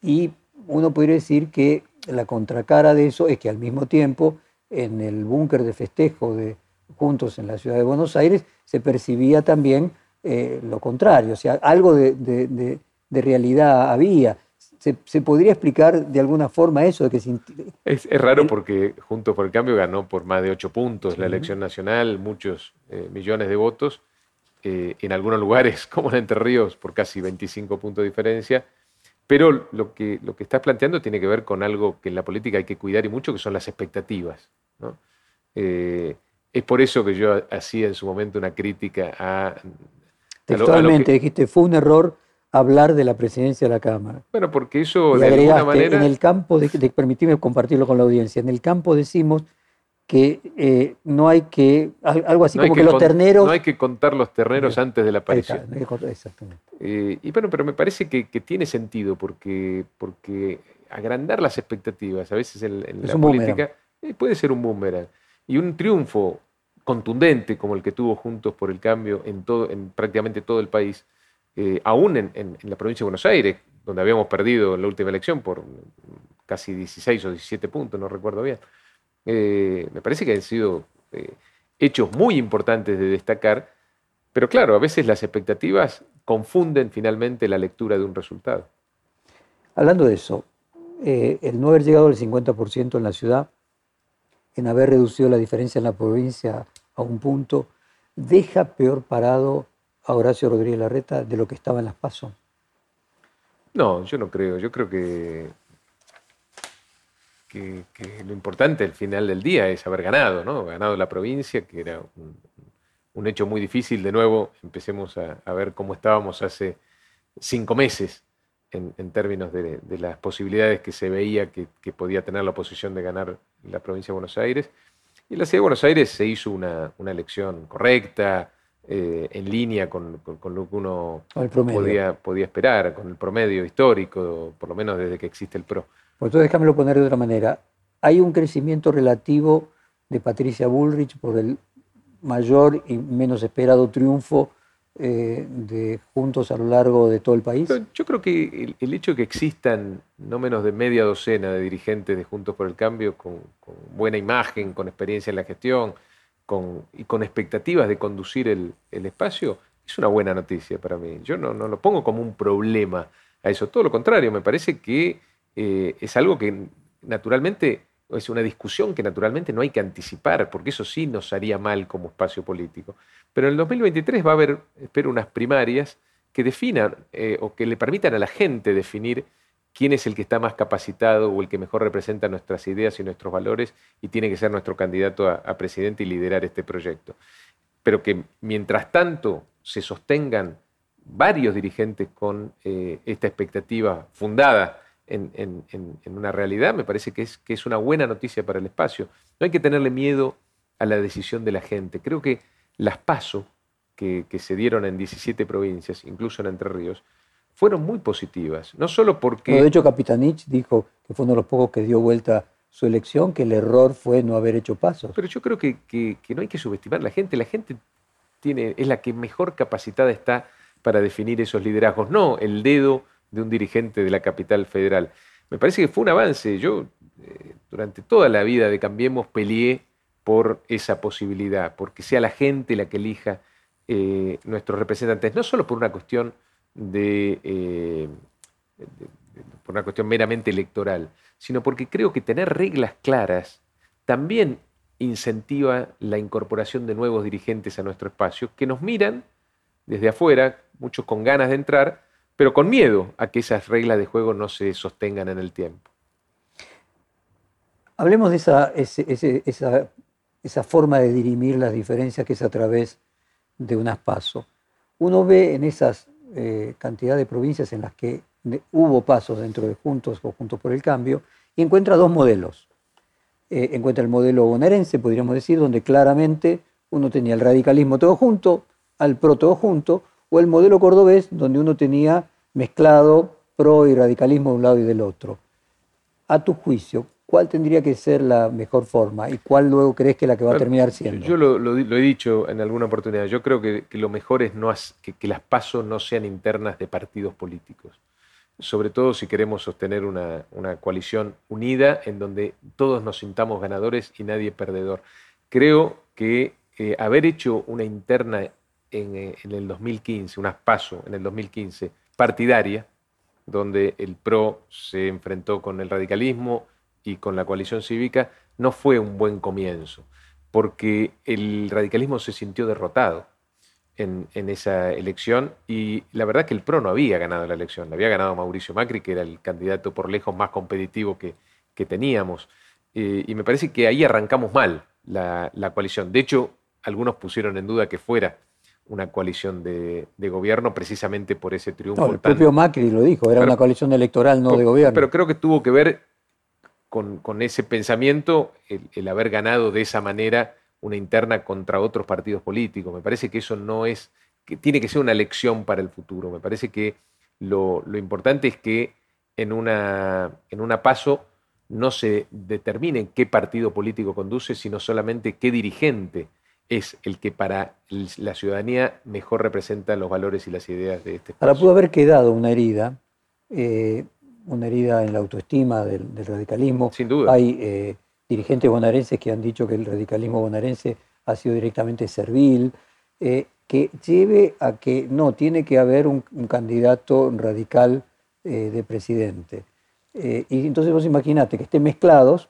Y uno podría decir que la contracara de eso es que al mismo tiempo, en el búnker de festejo de Juntos en la ciudad de Buenos Aires, se percibía también eh, lo contrario, o sea, algo de, realidad había. Se, podría explicar de alguna forma eso? De que es, raro porque Juntos por el Cambio ganó por más de ocho puntos la elección nacional, muchos eh, millones de votos, eh, en algunos lugares, como en Entre Ríos, por casi 25 puntos de diferencia. Pero lo que, lo que estás planteando tiene que ver con algo que en la política hay que cuidar y mucho, que son las expectativas. Eh, es por eso que yo hacía en su momento una crítica a... Textualmente dijiste, fue un error hablar de la presidencia de la Cámara. Bueno, porque eso de alguna manera... En el campo, de, de, compartirlo con la audiencia, en el campo decimos que eh, no hay que, algo así como que, los terneros... No hay que contar los terneros antes de la aparición. exactamente. Eh, y bueno, pero me parece que, tiene sentido porque, porque agrandar las expectativas a veces en, la política eh, puede ser un boomerang. Y un triunfo contundente como el que tuvo Juntos por el Cambio en, todo, en prácticamente todo el país, aún en, la provincia de Buenos Aires, donde habíamos perdido la última elección por casi 16 o 17 puntos, no recuerdo bien. Eh, me parece que han sido eh, hechos muy importantes de destacar, pero claro, a veces las expectativas confunden finalmente la lectura de un resultado. Hablando de eso, eh, el no haber llegado al 50% en la ciudad, en haber reducido la diferencia en la provincia a un punto, deja peor parado a Horacio Rodríguez Larreta de lo que estaba en las PASO. No, yo no creo. Yo creo que que, lo importante al final del día es haber ganado, ¿no? Ganado la provincia, que era un, hecho muy difícil. De nuevo, empecemos a, ver cómo estábamos hace cinco meses en, términos de, las posibilidades que se veía que, podía tener la oposición de ganar la provincia de Buenos Aires. Y en la ciudad de Buenos Aires se hizo una, elección correcta, eh, en línea con, lo que uno podía, podía esperar, con el promedio histórico, por lo menos desde que existe el PRO. Por entonces, déjamelo poner de otra manera. Hay un crecimiento relativo de Patricia Bullrich por el mayor y menos esperado triunfo eh, de Juntos a lo largo de todo el país? Yo creo que el, hecho de que existan no menos de media docena de dirigentes de Juntos por el Cambio con, buena imagen, con experiencia en la gestión y con expectativas de conducir el, espacio, es una buena noticia para mí. Yo no, no lo pongo como un problema a eso, todo lo contrario, me parece que eh, es algo que naturalmente, es una discusión que naturalmente no hay que anticipar, porque eso sí nos haría mal como espacio político. Pero en el 2023 va a haber, espero, unas primarias que definan eh, o que le permitan a la gente definir quién es el que está más capacitado o el que mejor representa nuestras ideas y nuestros valores y tiene que ser nuestro candidato a, presidente y liderar este proyecto. Pero que mientras tanto se sostengan varios dirigentes con eh, esta expectativa fundada en, una realidad, me parece que es, que es una buena noticia para el espacio. No hay que tenerle miedo a la decisión de la gente. Creo que las pasos que, se dieron en 17 provincias, incluso en Entre Ríos, fueron muy positivas. No solo porque... de hecho, Capitanich dijo que fue uno de los pocos que dio vuelta su elección, que el error fue no haber hecho pasos. Pero yo creo que, que, no hay que subestimar a la gente. La gente tiene, es la que mejor capacitada está para definir esos liderazgos, no el dedo de un dirigente de la capital federal. Me parece que fue un avance. Yo eh, durante toda la vida de Cambiemos peleé por esa posibilidad, porque sea la gente la que elija eh, nuestros representantes, no solo por una cuestión eh, de, por una cuestión meramente electoral, sino porque creo que tener reglas claras también incentiva la incorporación de nuevos dirigentes a nuestro espacio, que nos miran desde afuera, muchos con ganas de entrar, pero con miedo a que esas reglas de juego no se sostengan en el tiempo. Hablemos de esa, esa, forma de dirimir las diferencias que es a través de unas pasos. Uno ve en esas eh, cantidad de provincias en las que hubo pasos dentro de Juntos o Juntos por el Cambio y encuentra dos modelos. Eh, encuentra el modelo bonaerense, podríamos decir, donde claramente uno tenía el radicalismo todo junto, al pro todo junto, o el modelo cordobés, donde uno tenía mezclado pro y radicalismo de un lado y del otro. A tu juicio, ¿cuál tendría que ser la mejor forma y cuál luego crees que es la que va a terminar siendo? Yo lo, he dicho en alguna oportunidad, yo creo que, lo mejor es no, que, las pasos no sean internas de partidos políticos, sobre todo si queremos sostener una, coalición unida en donde todos nos sintamos ganadores y nadie perdedor. Creo que eh, haber hecho una interna eh, en, el 2015, unas paso en el 2015, partidaria, donde el PRO se enfrentó con el radicalismo y con la coalición cívica, no fue un buen comienzo, porque el radicalismo se sintió derrotado en, esa elección y la verdad que el PRO no había ganado la elección, la había ganado Mauricio Macri, que era el candidato por lejos más competitivo que, teníamos. Eh, y me parece que ahí arrancamos mal la coalición. De hecho, algunos pusieron en duda que fuera una coalición de, gobierno precisamente por ese triunfo. el propio Macri lo dijo, era una coalición electoral, no de gobierno. Pero creo que tuvo que ver con, ese pensamiento el, haber ganado de esa manera una interna contra otros partidos políticos. Me parece que eso no es, que tiene que ser una lección para el futuro. Me parece que lo, importante es que en una, en una paso no se determine qué partido político conduce, sino solamente qué dirigente es el que para la ciudadanía mejor representa los valores y las ideas de este espacio. Ahora pudo haber quedado una herida, eh, una herida en la autoestima del, radicalismo. Sin duda. Hay eh, dirigentes bonaerenses que han dicho que el radicalismo bonaerense ha sido directamente servil, eh, que lleve a que no, tiene que haber un, candidato radical de presidente. y entonces vos imaginate que estén mezclados,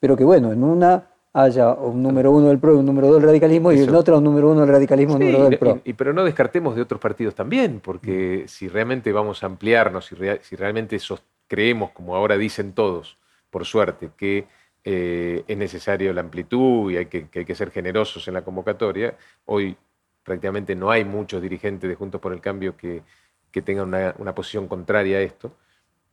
pero que bueno, en una haya un número uno del PRO y un número dos del radicalismo y en otra un número uno del radicalismo y un número dos del PRO. Y, pero no descartemos de otros partidos también, porque mm. si realmente vamos a ampliarnos, si, si realmente creemos, como ahora dicen todos, por suerte, que eh, es necesario la amplitud y hay que, hay que ser generosos en la convocatoria, hoy prácticamente no hay muchos dirigentes de Juntos por el Cambio que, tengan una, posición contraria a esto.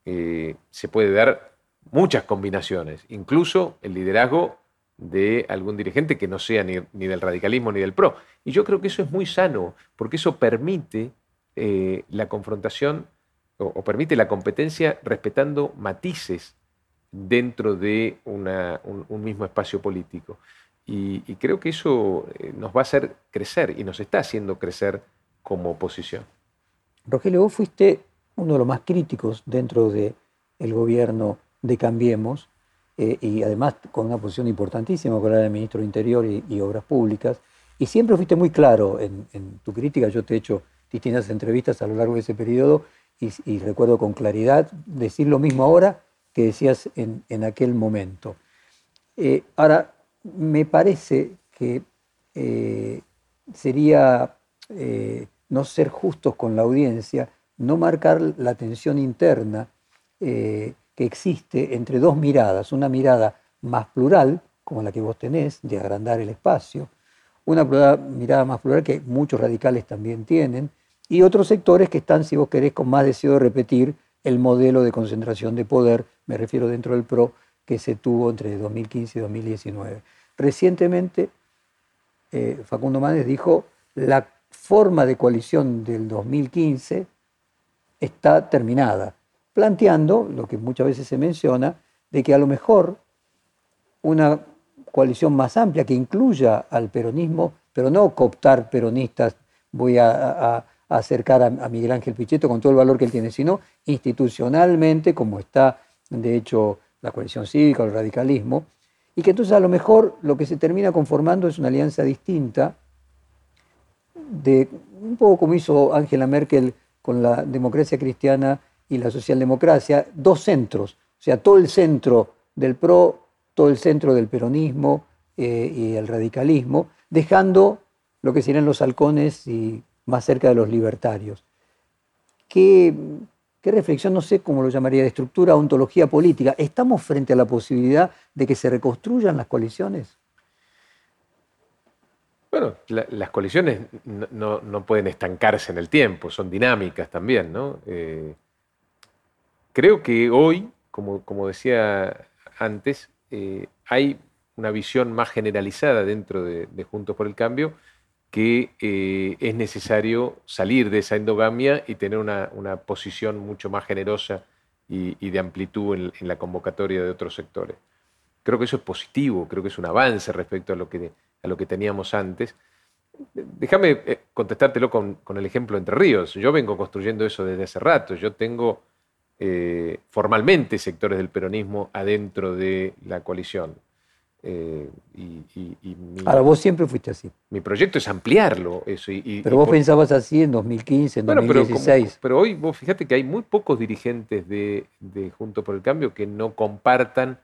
Eh, se puede dar muchas combinaciones, incluso el liderazgo de algún dirigente que no sea ni, del radicalismo ni del PRO. Y yo creo que eso es muy sano, porque eso permite eh, la confrontación o, permite la competencia respetando matices dentro de un, mismo espacio político. Y, creo que eso eh, nos va a hacer crecer y nos está haciendo crecer como oposición. Rogelio, vos fuiste uno de los más críticos dentro del gobierno de Cambiemos eh, y además con una posición importantísima con el ministro de Interior y, Obras Públicas. Y siempre fuiste muy claro en, tu crítica. Yo te he hecho distintas entrevistas a lo largo de ese periodo y, recuerdo con claridad decir lo mismo ahora que decías en, aquel momento. Eh, ahora, me parece que eh, sería no ser justos con la audiencia, no marcar la tensión interna que existe entre dos miradas, una mirada más plural, como la que vos tenés, de agrandar el espacio, una mirada más plural que muchos radicales también tienen, y otros sectores que están, si vos querés, con más deseo de repetir el modelo de concentración de poder, me refiero dentro del PRO, que se tuvo entre 2015 y 2019. Recientemente, eh, Facundo Manes dijo, la forma de coalición del 2015 está terminada, planteando, lo que muchas veces se menciona, de que a lo mejor una coalición más amplia que incluya al peronismo, pero no cooptar peronistas, voy a, acercar a, Miguel Ángel Pichetto con todo el valor que él tiene, sino institucionalmente, como está de hecho la coalición cívica el radicalismo, y que entonces a lo mejor lo que se termina conformando es una alianza distinta, de, un poco como hizo Angela Merkel con la democracia cristiana y la socialdemocracia, dos centros, o sea, todo el centro del PRO, todo el centro del peronismo eh, y el radicalismo, dejando lo que serían los halcones y más cerca de los libertarios. ¿Qué, qué reflexión, no sé cómo lo llamaría, de estructura, ontología política? ¿Estamos frente a la posibilidad de que se reconstruyan las coaliciones? Bueno, las coaliciones no, pueden estancarse en el tiempo, son dinámicas también, ¿no? Eh, creo que hoy, como, como decía antes, eh, hay una visión más generalizada dentro de, Juntos por el Cambio que eh, es necesario salir de esa endogamia y tener una, posición mucho más generosa y, de amplitud en, en, la convocatoria de otros sectores. Creo que eso es positivo, creo que es un avance respecto a lo que a lo que teníamos antes. Déjame eh, contestártelo con, el ejemplo Entre Ríos. Yo vengo construyendo eso desde hace rato. Yo tengo eh, formalmente sectores del peronismo adentro de la coalición. Eh, Ahora, vos siempre fuiste así. Mi proyecto es ampliarlo. Eso, pero vos pensabas así en 2015, en 2016. Pero, hoy vos fíjate que hay muy pocos dirigentes de, de Junto por el Cambio que no compartan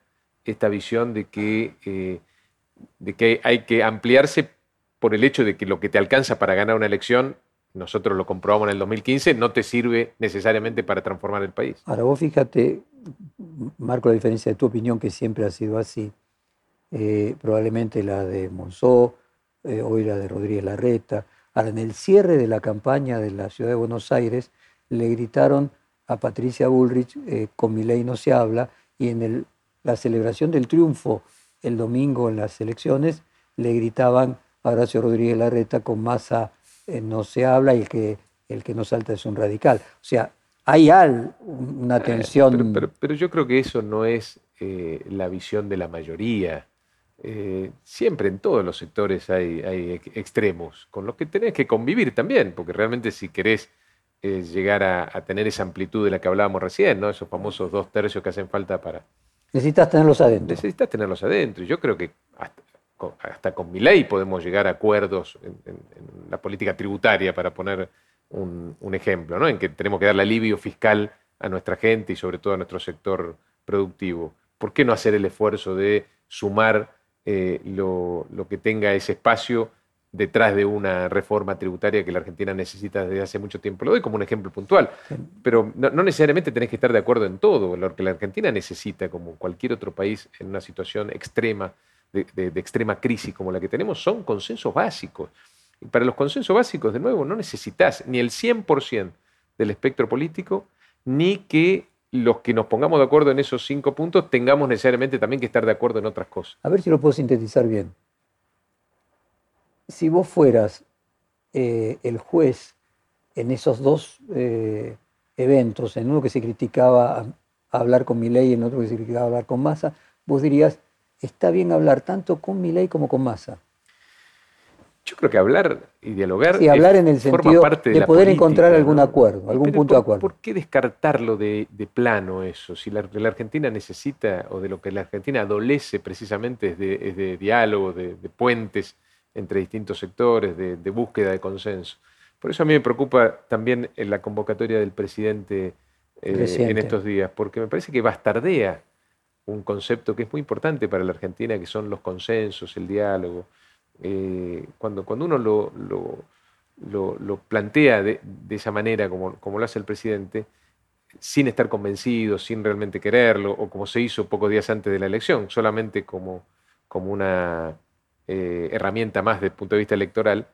esta visión de que de que hay que ampliarse por el hecho de que lo que te alcanza para ganar una elección, nosotros lo comprobamos en el 2015, no te sirve necesariamente para transformar el país. Ahora vos fíjate, marco la diferencia de tu opinión, que siempre ha sido así, eh, probablemente la de Monzó, eh, hoy la de Rodríguez Larreta. Ahora, en el cierre de la campaña de la ciudad de Buenos Aires, le gritaron a Patricia Bullrich, eh, con mi ley no se habla, y en la celebración del triunfo el domingo en las elecciones le gritaban a Horacio Rodríguez Larreta con masa no se habla y el que, el que no salta es un radical. O sea, hay al, una eh, tensión. pero, yo creo que eso no es eh, la visión de la mayoría. siempre en todos los sectores hay, hay, extremos, con los que tenés que convivir también, porque realmente si querés llegar a, a, tener esa amplitud de la que hablábamos recién, ¿no? esos famosos dos tercios que hacen falta para, Necesitas tenerlos adentro. Necesitas tenerlos adentro. Y yo creo que hasta, con mi ley podemos llegar a acuerdos en, la política tributaria, para poner un, ejemplo, ¿no? en que tenemos que darle alivio fiscal a nuestra gente y sobre todo a nuestro sector productivo. ¿Por qué no hacer el esfuerzo de sumar eh, lo, lo que tenga ese espacio detrás de una reforma tributaria que la Argentina necesita desde hace mucho tiempo. Lo doy como un ejemplo puntual, pero no, necesariamente tenés que estar de acuerdo en todo. Lo que la Argentina necesita, como cualquier otro país en una situación extrema, de, extrema crisis como la que tenemos, son consensos básicos. Y para los consensos básicos, de nuevo, no necesitas ni el 100% del espectro político, ni que los que nos pongamos de acuerdo en esos cinco puntos tengamos necesariamente también que estar de acuerdo en otras cosas. A ver si lo puedo sintetizar bien si vos fueras eh, el juez en esos dos eh, eventos, en uno que se criticaba hablar con Milei y en otro que se criticaba hablar con Massa, vos dirías, está bien hablar tanto con Milei como con Massa. Yo creo que hablar y dialogar. Y hablar en el sentido de, poder encontrar algún acuerdo, algún punto de acuerdo. ¿Por qué descartarlo de, plano eso? Si la, Argentina necesita, o de lo que la Argentina adolece precisamente es de, diálogo, de, puentes entre distintos sectores, de, búsqueda de consenso. Por eso a mí me preocupa también la convocatoria del presidente eh, en estos días, porque me parece que bastardea un concepto que es muy importante para la Argentina, que son los consensos, el diálogo. Eh, cuando, cuando uno lo, lo, plantea de, esa manera, como, como lo hace el presidente, sin estar convencido, sin realmente quererlo, o como se hizo pocos días antes de la elección, solamente como, como una eh, herramienta más desde el punto de vista electoral,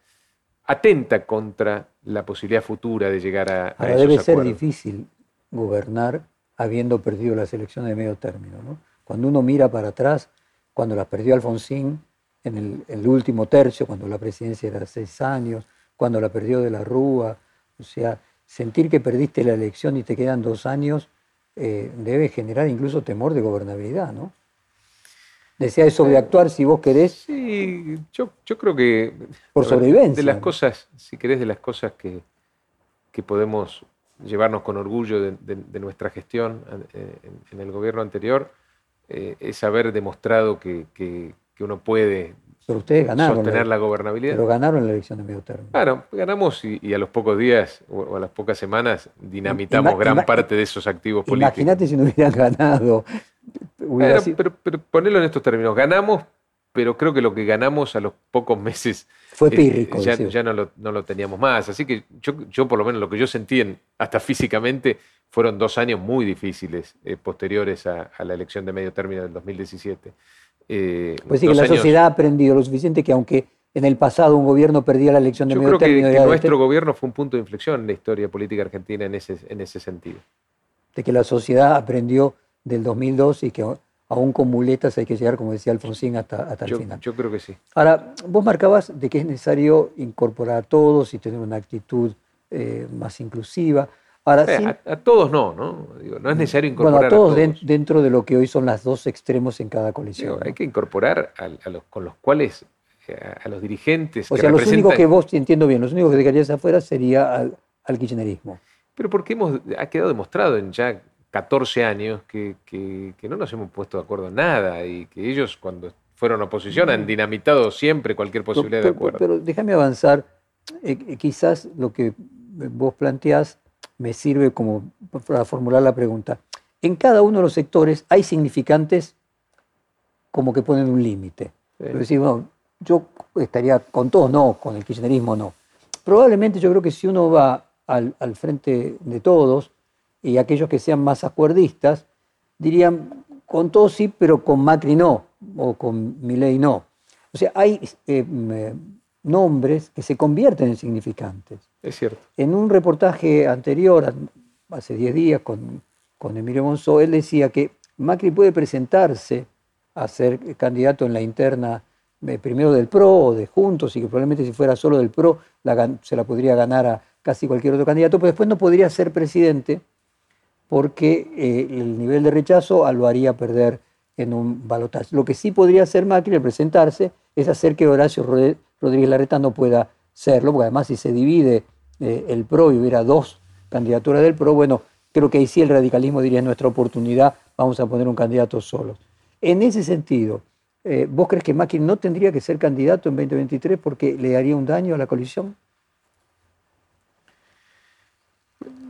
atenta contra la posibilidad futura de llegar a, Ahora debe ser difícil gobernar habiendo perdido las elecciones de medio término. ¿no? Cuando uno mira para atrás, cuando las perdió Alfonsín en el, el, último tercio, cuando la presidencia era seis años, cuando la perdió de la Rúa, o sea, sentir que perdiste la elección y te quedan dos años eh, debe generar incluso temor de gobernabilidad, ¿no? Decía de sobreactuar si vos querés. Sí, yo, yo creo que. Por sobrevivencia. De las cosas, si querés, de las cosas que, que podemos llevarnos con orgullo de, de, nuestra gestión eh, en, en, el gobierno anterior, eh, es haber demostrado que, que, que uno puede pero ustedes ganaron. Sostener la, gobernabilidad. Pero ganaron la elección de medio término. Claro, ganamos y, y a los pocos días o, a las pocas semanas dinamitamos ima, gran parte de esos activos políticos. Imagínate si no hubieran ganado. Hubiera bueno, sido... pero, pero ponerlo en estos términos. Ganamos, pero creo que lo que ganamos a los pocos meses fue pírrico. Eh, ya, ya no, lo, no, lo, teníamos más. Así que yo, yo, por lo menos, lo que yo sentí en, hasta físicamente fueron dos años muy difíciles eh, posteriores a, a, la elección de medio término del 2017. Eh, pues sí, que la años. sociedad ha aprendido lo suficiente que aunque en el pasado un gobierno perdía la elección de Yo medio creo término... Que, que nuestro este... gobierno fue un punto de inflexión en la historia política argentina en ese, en ese sentido. De que la sociedad aprendió del 2002 y que aún con muletas hay que llegar, como decía Alfonsín, hasta, hasta yo, el final. Yo creo que sí. Ahora, vos marcabas de que es necesario incorporar a todos y tener una actitud eh, más inclusiva. Ahora, eh, a, a, todos no, ¿no? Digo, no es necesario incorporar bueno, a todos, a todos. De, dentro de lo que hoy son las dos extremos en cada. Digo, ¿no? Hay que incorporar a, los con los cuales eh, a, los dirigentes. O que sea, los únicos que vos, entiendo bien, los únicos que dejarías afuera sería al, al kirchnerismo. Pero porque hemos, ha quedado demostrado en ya 14 años que, que, que, no nos hemos puesto de acuerdo en nada y que ellos cuando fueron oposición han dinamitado siempre cualquier posibilidad pero, de acuerdo. Pero, pero déjame avanzar. Eh, quizás lo que vos planteás me sirve como para formular la pregunta. En cada uno de los sectores hay significantes como que ponen un límite. Sí. Bueno, yo estaría con todos, no, con el kirchnerismo no. Probablemente yo creo que si uno va al, al frente de todos y aquellos que sean más acuerdistas, dirían, con todos sí, pero con Macri no, o con Milei no. O sea, hay eh, nombres que se convierten en significantes. Es cierto. En un reportaje anterior, hace 10 días, con, con Emilio Monzó, él decía que Macri puede presentarse a ser candidato en la interna eh, primero del PRO o de Juntos, y que probablemente si fuera solo del PRO la, se la podría ganar a casi cualquier otro candidato, pero después no podría ser presidente porque eh, el nivel de rechazo lo haría perder en un balotaje. Lo que sí podría hacer Macri al presentarse es hacer que Horacio Rodríguez Larreta no pueda serlo, porque además si se divide eh, el PRO y hubiera dos candidaturas del PRO, bueno, creo que ahí sí el radicalismo diría es nuestra oportunidad, vamos a poner un candidato solo. En ese sentido, eh, ¿vos crees que Macri no tendría que ser candidato en 2023 porque le haría un daño a la coalición?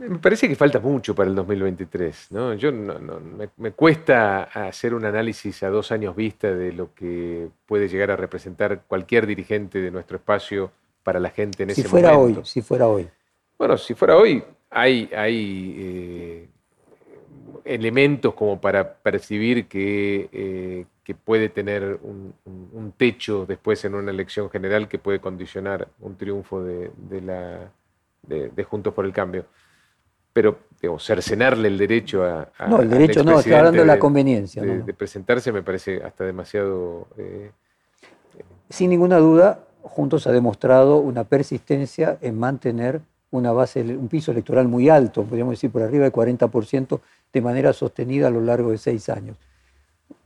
Me parece que falta mucho para el 2023. ¿no? Yo no, no, me, me, cuesta hacer un análisis a dos años vista de lo que puede llegar a representar cualquier dirigente de nuestro espacio para la gente en si ese fuera momento. Hoy, si fuera hoy. Bueno, si fuera hoy, hay, hay eh, elementos como para percibir que, eh, que puede tener un, un, un, techo después en una elección general que puede condicionar un triunfo de, de, la, de, de Juntos por el Cambio pero digamos, cercenarle el derecho a, a No, el derecho no, está hablando de la conveniencia. De, no, de, presentarse me parece hasta demasiado... Eh, Sin ninguna duda, Juntos ha demostrado una persistencia en mantener una base, un piso electoral muy alto, podríamos decir por arriba del 40% de manera sostenida a lo largo de seis años.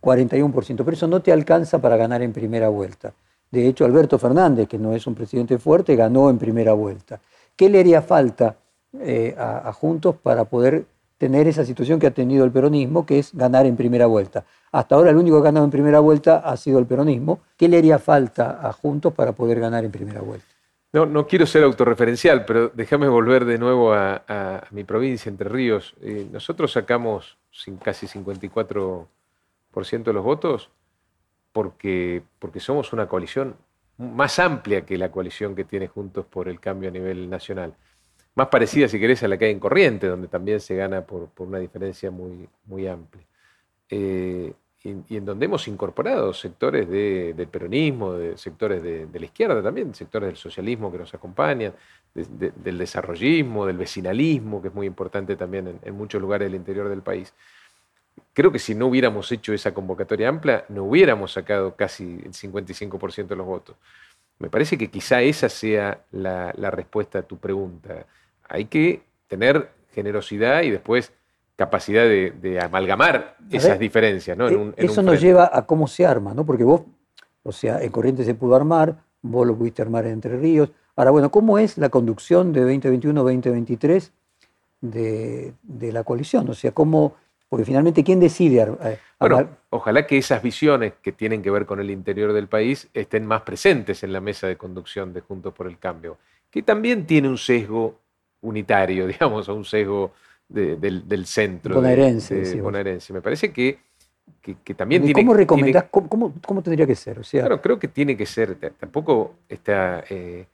41%, pero eso no te alcanza para ganar en primera vuelta. De hecho, Alberto Fernández, que no es un presidente fuerte, ganó en primera vuelta. ¿Qué le haría falta eh, a, Juntos para poder tener esa situación que ha tenido el peronismo, que es ganar en primera vuelta. Hasta ahora el único que ha ganado en primera vuelta ha sido el peronismo. ¿Qué le haría falta a Juntos para poder ganar en primera vuelta? No, no quiero ser autorreferencial, pero déjame volver de nuevo a mi provincia, Entre Ríos. Eh, nosotros sacamos sin, casi 54% de los votos porque, porque somos una coalición más amplia que la coalición que tiene Juntos por el Cambio a nivel nacional más parecida, si querés, a la que hay en Corriente, donde también se gana por, por una diferencia muy, muy amplia. Eh, y, en donde hemos incorporado sectores del peronismo, de sectores de, la izquierda también, sectores del socialismo que nos acompañan, del desarrollismo, del vecinalismo, que es muy importante también en, muchos lugares del interior del país. Creo que si no hubiéramos hecho esa convocatoria amplia, no hubiéramos sacado casi el 55% de los votos. Me parece que quizá esa sea la, la respuesta a tu pregunta. Hay que tener generosidad y después capacidad de, amalgamar esas diferencias. ¿no? Eh, eso nos lleva a cómo se arma, ¿no? porque vos, o sea, en Corrientes se pudo armar, vos lo pudiste armar en Entre Ríos. Ahora, bueno, ¿cómo es la conducción de 2021-2023 de, de, la coalición? O sea, ¿cómo, porque finalmente, ¿quién decide? Eh, bueno, ojalá que esas visiones que tienen que ver con el interior del país estén más presentes en la mesa de conducción de Juntos por el Cambio, que también tiene un sesgo unitario, digamos, o un sesgo del, centro. Bonaerense. bonaerense. Me parece que, que, también tiene... ¿Cómo recomendás? cómo, cómo, tendría que ser? O sea, claro, creo que tiene que ser, tampoco está... Eh,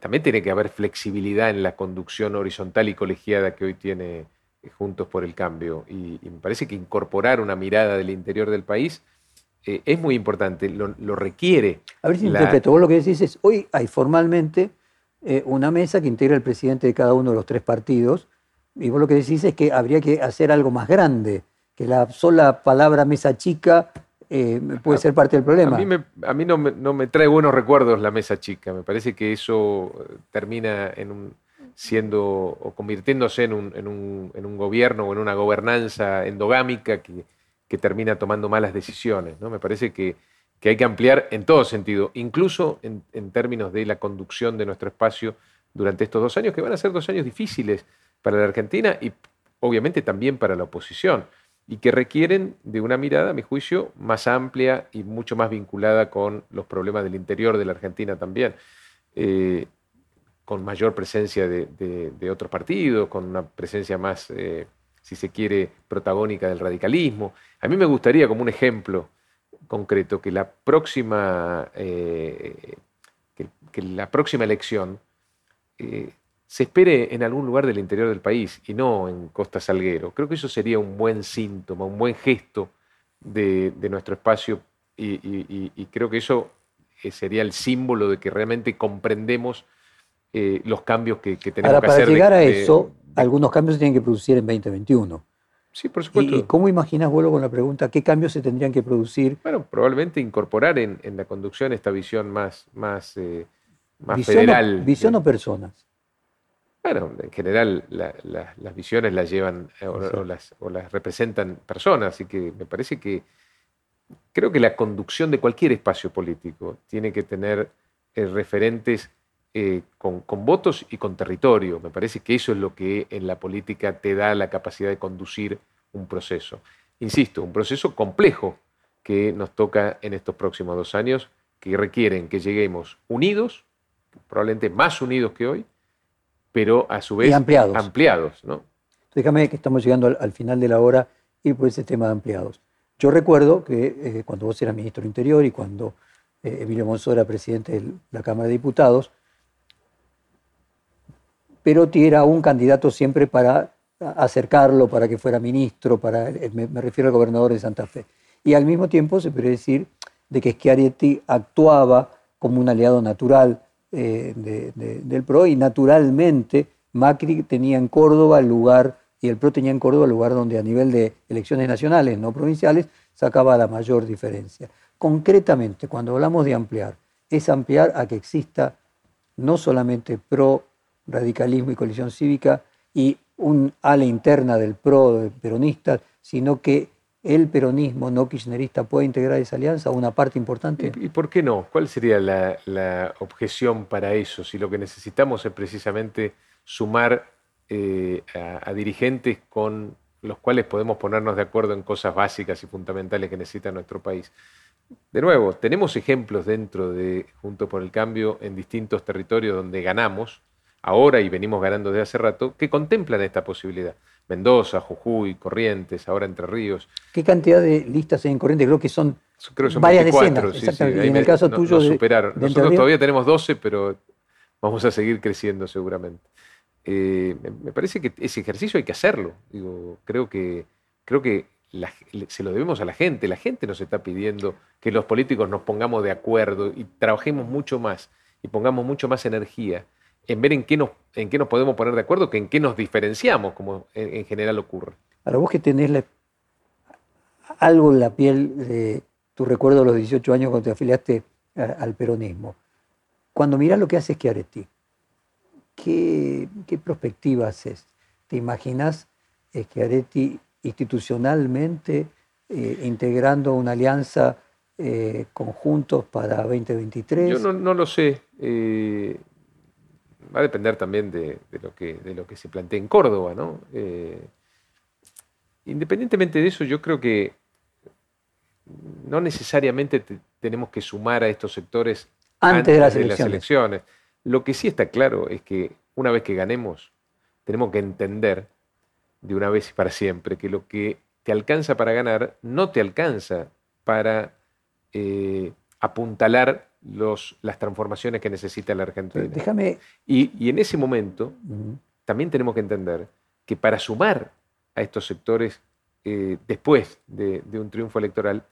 también tiene que haber flexibilidad en la conducción horizontal y colegiada que hoy tiene eh, Juntos por el Cambio. Y, me parece que incorporar una mirada del interior del país eh, es muy importante, lo, requiere. A ver si interpreto. Vos lo que decís es, hoy hay formalmente una mesa que integra el presidente de cada uno de los tres partidos, y vos lo que decís es que habría que hacer algo más grande, que la sola palabra mesa chica eh, puede ser parte del problema. A mí, no, me, trae buenos recuerdos la mesa chica. Me parece que eso eh, termina en un, siendo o convirtiéndose en un, en, un, en un, gobierno o en una gobernanza endogámica que, que termina tomando malas decisiones. ¿no? Me parece que, que, hay que ampliar en todo sentido, incluso en, términos de la conducción de nuestro espacio durante estos dos años, que van a ser dos años difíciles para la Argentina y obviamente también para la oposición, y que requieren de una mirada, a mi juicio, más amplia y mucho más vinculada con los problemas del interior de la Argentina también, eh, con mayor presencia de, otros partidos, con una presencia más, eh, si se quiere, protagónica del radicalismo. A mí me gustaría, como un ejemplo concreto, que la próxima, eh, que, la próxima elección se espere en algún lugar del interior del país y no en Costa Salguero. Creo que eso sería un buen síntoma, un buen gesto de, nuestro espacio y, creo que eso eh, sería el símbolo de que realmente comprendemos eh, los cambios que, tenemos que hacer. Para llegar a eso, algunos cambios se tienen que producir en 2021. Sí, por supuesto. ¿Y cómo imaginas, vuelvo con la pregunta, qué cambios se tendrían que producir? Bueno, probablemente incorporar en, la conducción esta visión más, más, eh, más federal. ¿Visión o personas? Bueno, en general las visiones las llevan eh, o, las, representan personas, así que me parece que creo que la conducción de cualquier espacio político tiene que tener eh, referentes eh, con, votos y con territorio. Me parece que eso es lo que en la política te da la capacidad de conducir un proceso. Insisto, un proceso complejo que nos toca en estos próximos dos años, que requieren que lleguemos unidos, probablemente más unidos que hoy, pero a su vez ampliados. ampliados ¿no? Déjame que estamos llegando al, final de la hora y por ese tema de ampliados. Yo recuerdo que eh, cuando vos eras ministro del Interior y cuando eh, Emilio Monzó era presidente de la Cámara de Diputados, Perotti era un candidato siempre para acercarlo, para que fuera ministro, para, eh, me, refiero al gobernador de Santa Fe. Y al mismo tiempo se puede decir de que Schiaretti actuaba como un aliado natural eh, del PRO y naturalmente Macri tenía en Córdoba el lugar, y el PRO tenía en Córdoba el lugar donde a nivel de elecciones nacionales, no provinciales, sacaba la mayor diferencia. Concretamente, cuando hablamos de ampliar, es ampliar a que exista no solamente PRO, radicalismo y coalición cívica y un ala interna del PRO de peronistas, sino que el peronismo no kirchnerista puede integrar esa alianza una parte importante? ¿Y, por qué no? ¿Cuál sería la, objeción para eso? Si lo que necesitamos es precisamente sumar eh, a, dirigentes con los cuales podemos ponernos de acuerdo en cosas básicas y fundamentales que necesita nuestro país. De nuevo, tenemos ejemplos dentro de Junto por el Cambio en distintos territorios donde ganamos, ahora y venimos ganando desde hace rato, que contemplan esta posibilidad. Mendoza, Jujuy, Corrientes, ahora Entre Ríos. ¿Qué cantidad de listas hay en Corrientes? Creo que son, varias decenas. exactamente. en el caso tuyo. superaron. Nosotros todavía tenemos 12, pero vamos a seguir creciendo seguramente. Eh, me parece que ese ejercicio hay que hacerlo. Digo, creo que, creo que se lo debemos a la gente. La gente nos está pidiendo que los políticos nos pongamos de acuerdo y trabajemos mucho más y pongamos mucho más energía en ver en qué nos, en qué nos podemos poner de acuerdo que en qué nos diferenciamos, como en, general ocurre. Ahora, vos que tenés algo en la piel de tu recuerdo de los 18 años cuando te afiliaste al peronismo, cuando mirás lo que hace Schiaretti, ¿qué, qué perspectiva haces? ¿Te imaginas Schiaretti institucionalmente eh, integrando una alianza eh, conjuntos para 2023? Yo no, lo sé. Eh, va a depender también de, lo que, de lo que se plantea en Córdoba, ¿no? independientemente de eso, yo creo que no necesariamente tenemos que sumar a estos sectores antes, de, las, elecciones. Lo que sí está claro es que una vez que ganemos, tenemos que entender de una vez y para siempre que lo que te alcanza para ganar no te alcanza para eh, apuntalar los, las transformaciones que necesita la Argentina. Déjame. Y, en ese momento también tenemos que entender que para sumar a estos sectores eh, después de, un triunfo electoral,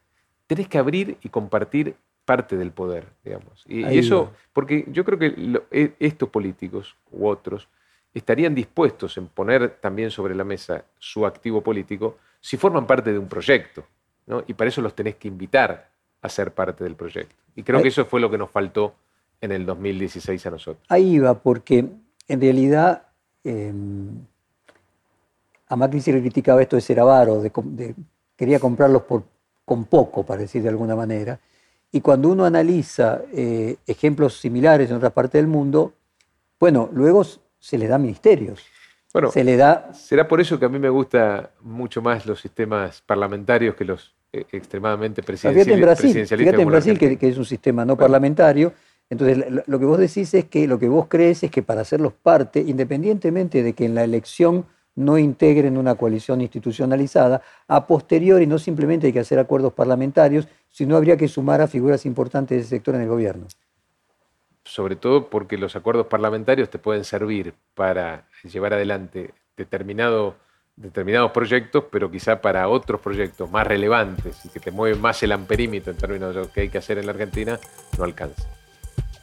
tenés que abrir y compartir parte del poder, digamos. Y, eso, porque yo creo que e, estos políticos u otros estarían dispuestos en poner también sobre la mesa su activo político si forman parte de un proyecto, ¿no? Y para eso los tenés que invitar a ser parte del proyecto. Y creo que eso fue lo que nos faltó en el 2016 a nosotros. Ahí va, porque en realidad eh, a Macri se le criticaba esto de ser avaro, de, quería comprarlos por, con poco, para decir de alguna manera. Y cuando uno analiza eh, ejemplos similares en otras partes del mundo, bueno, luego se le da ministerios. Bueno, se le da... será por eso que a mí me gusta mucho más los sistemas parlamentarios que los extremadamente presidencialistas. Fíjate en Brasil, fíjate en Brasil que, es un sistema no parlamentario. Entonces, lo que vos decís es que lo que vos crees es que para hacerlos parte, independientemente de que en la elección no integren una coalición institucionalizada, a posteriori no simplemente hay que hacer acuerdos parlamentarios, sino habría que sumar a figuras importantes de ese sector en el gobierno sobre todo porque los acuerdos parlamentarios te pueden servir para llevar adelante determinados proyectos, pero quizá para otros proyectos más relevantes y que te mueven más el amperímetro en términos de lo que hay que hacer en la Argentina, no alcanza.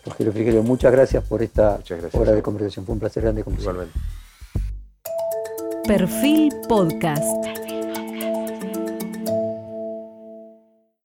Rogelio Frigerio, muchas gracias por esta hora de conversación. Fue un placer grande con Igualmente. Perfil Podcast.